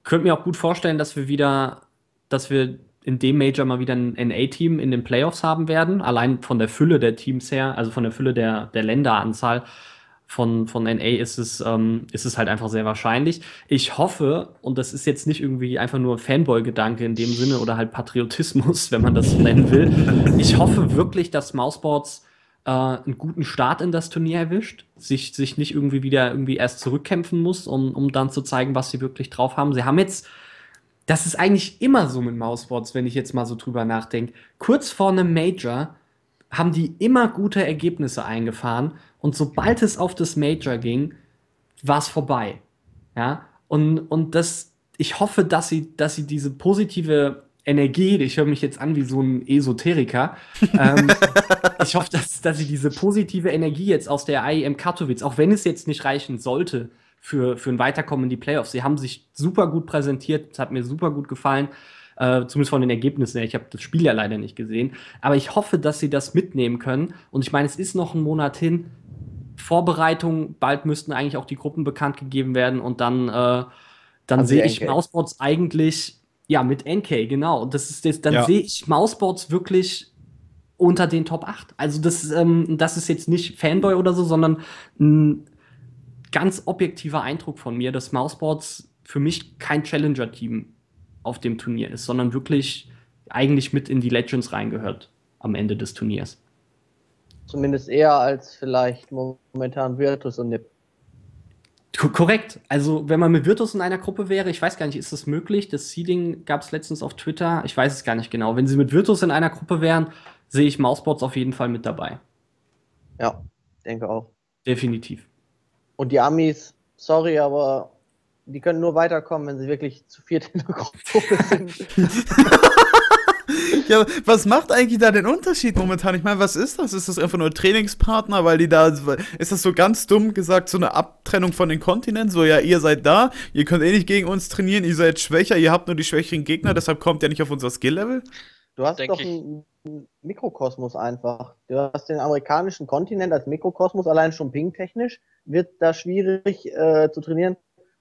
B: könnte mir auch gut vorstellen, dass wir wieder, dass wir in dem Major mal wieder ein NA-Team in den Playoffs haben werden, allein von der Fülle der Teams her, also von der Fülle der, der Länderanzahl von, von NA ist es, ähm, ist es halt einfach sehr wahrscheinlich. Ich hoffe, und das ist jetzt nicht irgendwie einfach nur Fanboy-Gedanke in dem Sinne oder halt Patriotismus, wenn man das nennen will. Ich hoffe wirklich, dass Mouseboards äh, einen guten Start in das Turnier erwischt, sich, sich nicht irgendwie wieder irgendwie erst zurückkämpfen muss, um, um dann zu zeigen, was sie wirklich drauf haben. Sie haben jetzt das ist eigentlich immer so mit Mouseboards, wenn ich jetzt mal so drüber nachdenke. Kurz vor einem Major haben die immer gute Ergebnisse eingefahren und sobald es auf das Major ging, war es vorbei. Ja, und, und das, ich hoffe, dass sie, dass sie diese positive Energie, ich höre mich jetzt an wie so ein Esoteriker. ähm, ich hoffe, dass, dass sie diese positive Energie jetzt aus der IEM Katowice, auch wenn es jetzt nicht reichen sollte für, für ein Weiterkommen in die Playoffs, sie haben sich super gut präsentiert, es hat mir super gut gefallen. Äh, zumindest von den Ergebnissen her. Ich habe das Spiel ja leider nicht gesehen. Aber ich hoffe, dass sie das mitnehmen können. Und ich meine, es ist noch ein Monat hin. Vorbereitung, bald müssten eigentlich auch die Gruppen bekannt gegeben werden und dann, äh, dann
D: Also
B: sehe ich. Mouseboards eigentlich, ja, mit NK, genau. Und das ist das, dann
A: Ja.
B: sehe ich Mouseboards wirklich unter den Top 8. Also das, ähm, das ist jetzt nicht Fanboy oder so, sondern ein ganz objektiver Eindruck von mir, dass Mouseboards für mich kein Challenger-Team auf dem Turnier ist, sondern wirklich eigentlich mit in die Legends reingehört am Ende des Turniers.
D: Zumindest eher als vielleicht momentan Virtus und Nip.
B: Ko- Korrekt. Also, wenn man mit Virtus in einer Gruppe wäre, ich weiß gar nicht, ist das möglich? Das Seeding gab es letztens auf Twitter. Ich weiß es gar nicht genau. Wenn sie mit Virtus in einer Gruppe wären, sehe ich Mouseboards auf jeden Fall mit dabei.
D: Ja, denke auch.
B: Definitiv.
D: Und die Amis, sorry, aber die können nur weiterkommen, wenn sie wirklich zu viert in der Gruppe sind.
A: Ja, was macht eigentlich da den Unterschied momentan? Ich meine, was ist das? Ist das einfach nur Trainingspartner, weil die da, ist das so ganz dumm gesagt, so eine Abtrennung von den Kontinenten? So, ja, ihr seid da, ihr könnt eh nicht gegen uns trainieren, ihr seid schwächer, ihr habt nur die schwächeren Gegner, deshalb kommt ihr nicht auf unser Skill-Level?
D: Du hast
C: Denk
D: doch einen einen Mikrokosmos einfach. Du hast den amerikanischen Kontinent als Mikrokosmos, allein schon ping-technisch wird da schwierig äh, zu trainieren.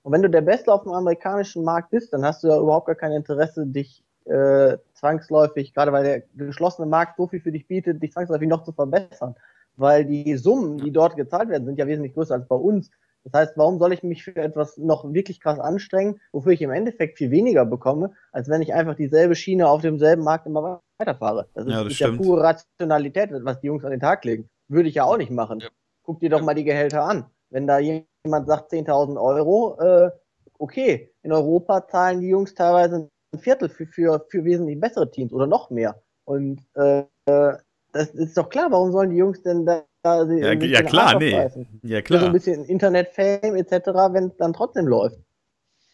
D: Und wenn du der Beste auf dem amerikanischen Markt bist, dann hast du ja überhaupt gar kein Interesse, dich äh, zwangsläufig, gerade weil der geschlossene Markt so viel für dich bietet, dich zwangsläufig noch zu verbessern. Weil die Summen, die dort gezahlt werden, sind ja wesentlich größer als bei uns. Das heißt, warum soll ich mich für etwas noch wirklich krass anstrengen, wofür ich im Endeffekt viel weniger bekomme, als wenn ich einfach dieselbe Schiene auf demselben Markt immer weiterfahre? Das ist,
A: Ja, das
D: ist ja pure Rationalität, was die Jungs an den Tag legen. Würde ich ja auch nicht machen.
C: Ja.
D: Guck dir doch mal die Gehälter an. Wenn da jemand sagt 10.000 Euro, äh, okay, in Europa zahlen die Jungs teilweise ein Viertel für, für, für wesentlich bessere Teams oder noch mehr. Und äh, das ist doch klar, warum sollen die Jungs denn da,
A: Ja, ja klar, nee. Ja,
D: Für so ein
A: klar.
D: bisschen Internet-Fame etc., wenn es dann trotzdem läuft.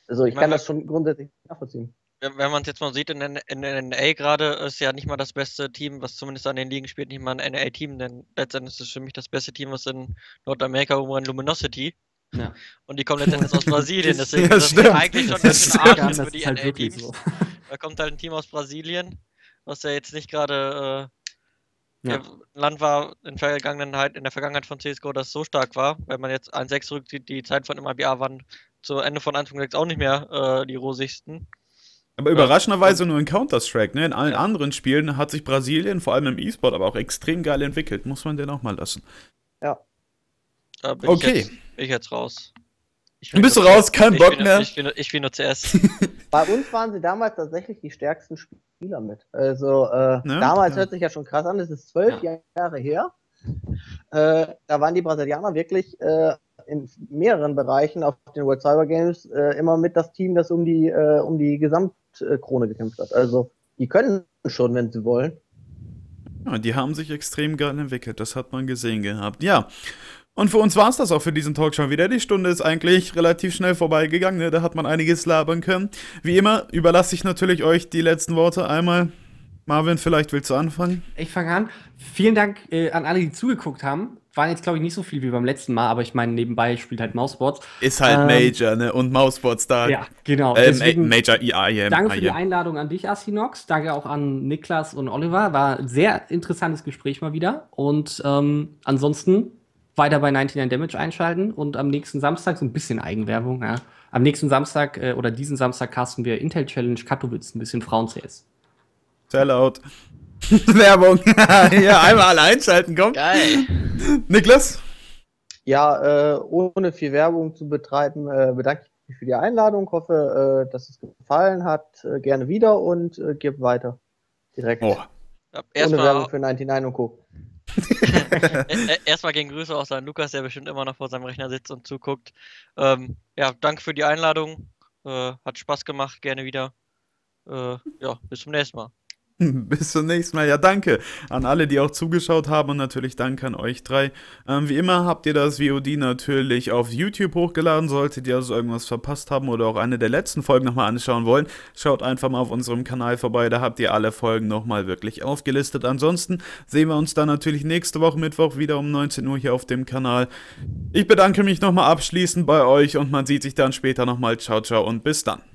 D: Also ich
C: Ich
D: kann
C: meine,
D: das schon grundsätzlich nachvollziehen.
C: Wenn, man es jetzt mal sieht, in der NA gerade ist ja nicht mal das beste Team, was zumindest an den Ligen spielt, nicht mal ein NA-Team, denn letztendlich ist es für mich das beste Team, was in Nordamerika rumrennt, Luminosity.
B: Ja.
C: Und die kommen letztendlich aus Brasilien,
B: Das-
C: deswegen
A: Ja,
C: ist das eigentlich schon ganz schön arg für die
B: halt wirklich
C: NA-Teams.
B: so.
C: Da kommt halt ein Team aus Brasilien, was ja jetzt nicht gerade äh,
B: Ja.
C: ein Land war in, Vergangenheit, in der Vergangenheit von CSGO, das so stark war. Wenn man jetzt 1-6 zurückzieht, die Zeit von MIBA waren zu Ende von 1.6 auch nicht mehr äh, die rosigsten.
A: Aber überraschenderweise nur in Counter-Strike, ne? In allen anderen Spielen hat sich Brasilien, vor allem im E-Sport, aber auch extrem geil entwickelt. Muss man den auch mal lassen.
C: Da bin
A: Okay.
C: Ich, jetzt, raus. Ich
A: Bist du raus? Kein Bock mehr?
C: Ich spiele ich spiel nur CS.
D: Bei uns waren sie damals tatsächlich die stärksten Spieler mit. Also äh,
A: Ne?
D: damals
A: Ja.
D: hört sich ja schon krass an, das ist zwölf
B: Ja.
D: Jahre her. Äh, da waren die Brasilianer wirklich äh, in mehreren Bereichen auf den World Cyber Games äh, immer mit das Team, das um die, äh, um die Gesamtkrone gekämpft hat. Also die können schon, wenn sie wollen.
A: Ja, die haben sich extrem geil entwickelt, das hat man gesehen gehabt. Ja. Und für uns war es das auch für diesen Talk schon wieder. Die Stunde ist eigentlich relativ schnell vorbeigegangen, ne? da hat man einiges labern können. Wie immer überlasse ich natürlich euch die letzten Worte einmal. Marvin, vielleicht willst du anfangen?
B: Ich fange an. Vielen Dank äh, an alle, die zugeguckt haben. Waren jetzt, glaube ich, nicht so viel wie beim letzten Mal, aber ich meine, nebenbei spielt halt Mouseboards.
A: Ist halt
B: Ähm,
A: Major, ne? Und Mouseboards da.
B: Ja, genau.
A: Ähm,
B: Deswegen-
A: Major EIM.
B: Danke für die. Einladung an dich, Asinox. Danke auch an Niklas und Oliver. War ein sehr interessantes Gespräch mal wieder. Und ähm, ansonsten weiter bei 99 Damage einschalten und am nächsten Samstag so ein bisschen Eigenwerbung. Ja. Am nächsten Samstag äh, oder diesen Samstag casten wir Intel Challenge Katowice, ein bisschen Frauen-CS.
A: Sellout. Werbung. ja, einmal alle einschalten, komm.
C: Geil.
A: Niklas?
D: Ja, äh, ohne viel Werbung zu betreiben, äh, bedanke ich mich für die Einladung. Hoffe, äh, dass es gefallen hat. Äh, gerne wieder und äh, gebe weiter. Direkt.
A: Oh.
D: Ohne Werbung für 99 und Co.
C: Ä- ä- Erstmal gehen Grüße aus an Lukas, der bestimmt immer noch vor seinem Rechner sitzt und zuguckt. Ähm, ja, danke für die Einladung. Äh, hat Spaß gemacht, gerne wieder. äh, ja, bis zum nächsten Mal.
A: Bis zum nächsten Mal. Ja, danke an alle, die auch zugeschaut haben und natürlich danke an euch drei. Ähm, wie immer habt ihr das VOD natürlich auf YouTube hochgeladen. Solltet ihr also irgendwas verpasst haben oder auch eine der letzten Folgen nochmal anschauen wollen, schaut einfach mal auf unserem Kanal vorbei. Da habt ihr alle Folgen nochmal wirklich aufgelistet. Ansonsten sehen wir uns dann natürlich nächste Woche Mittwoch wieder um 19 Uhr hier auf dem Kanal. Ich bedanke mich nochmal abschließend bei euch und man sieht sich dann später nochmal. Ciao, ciao und bis dann.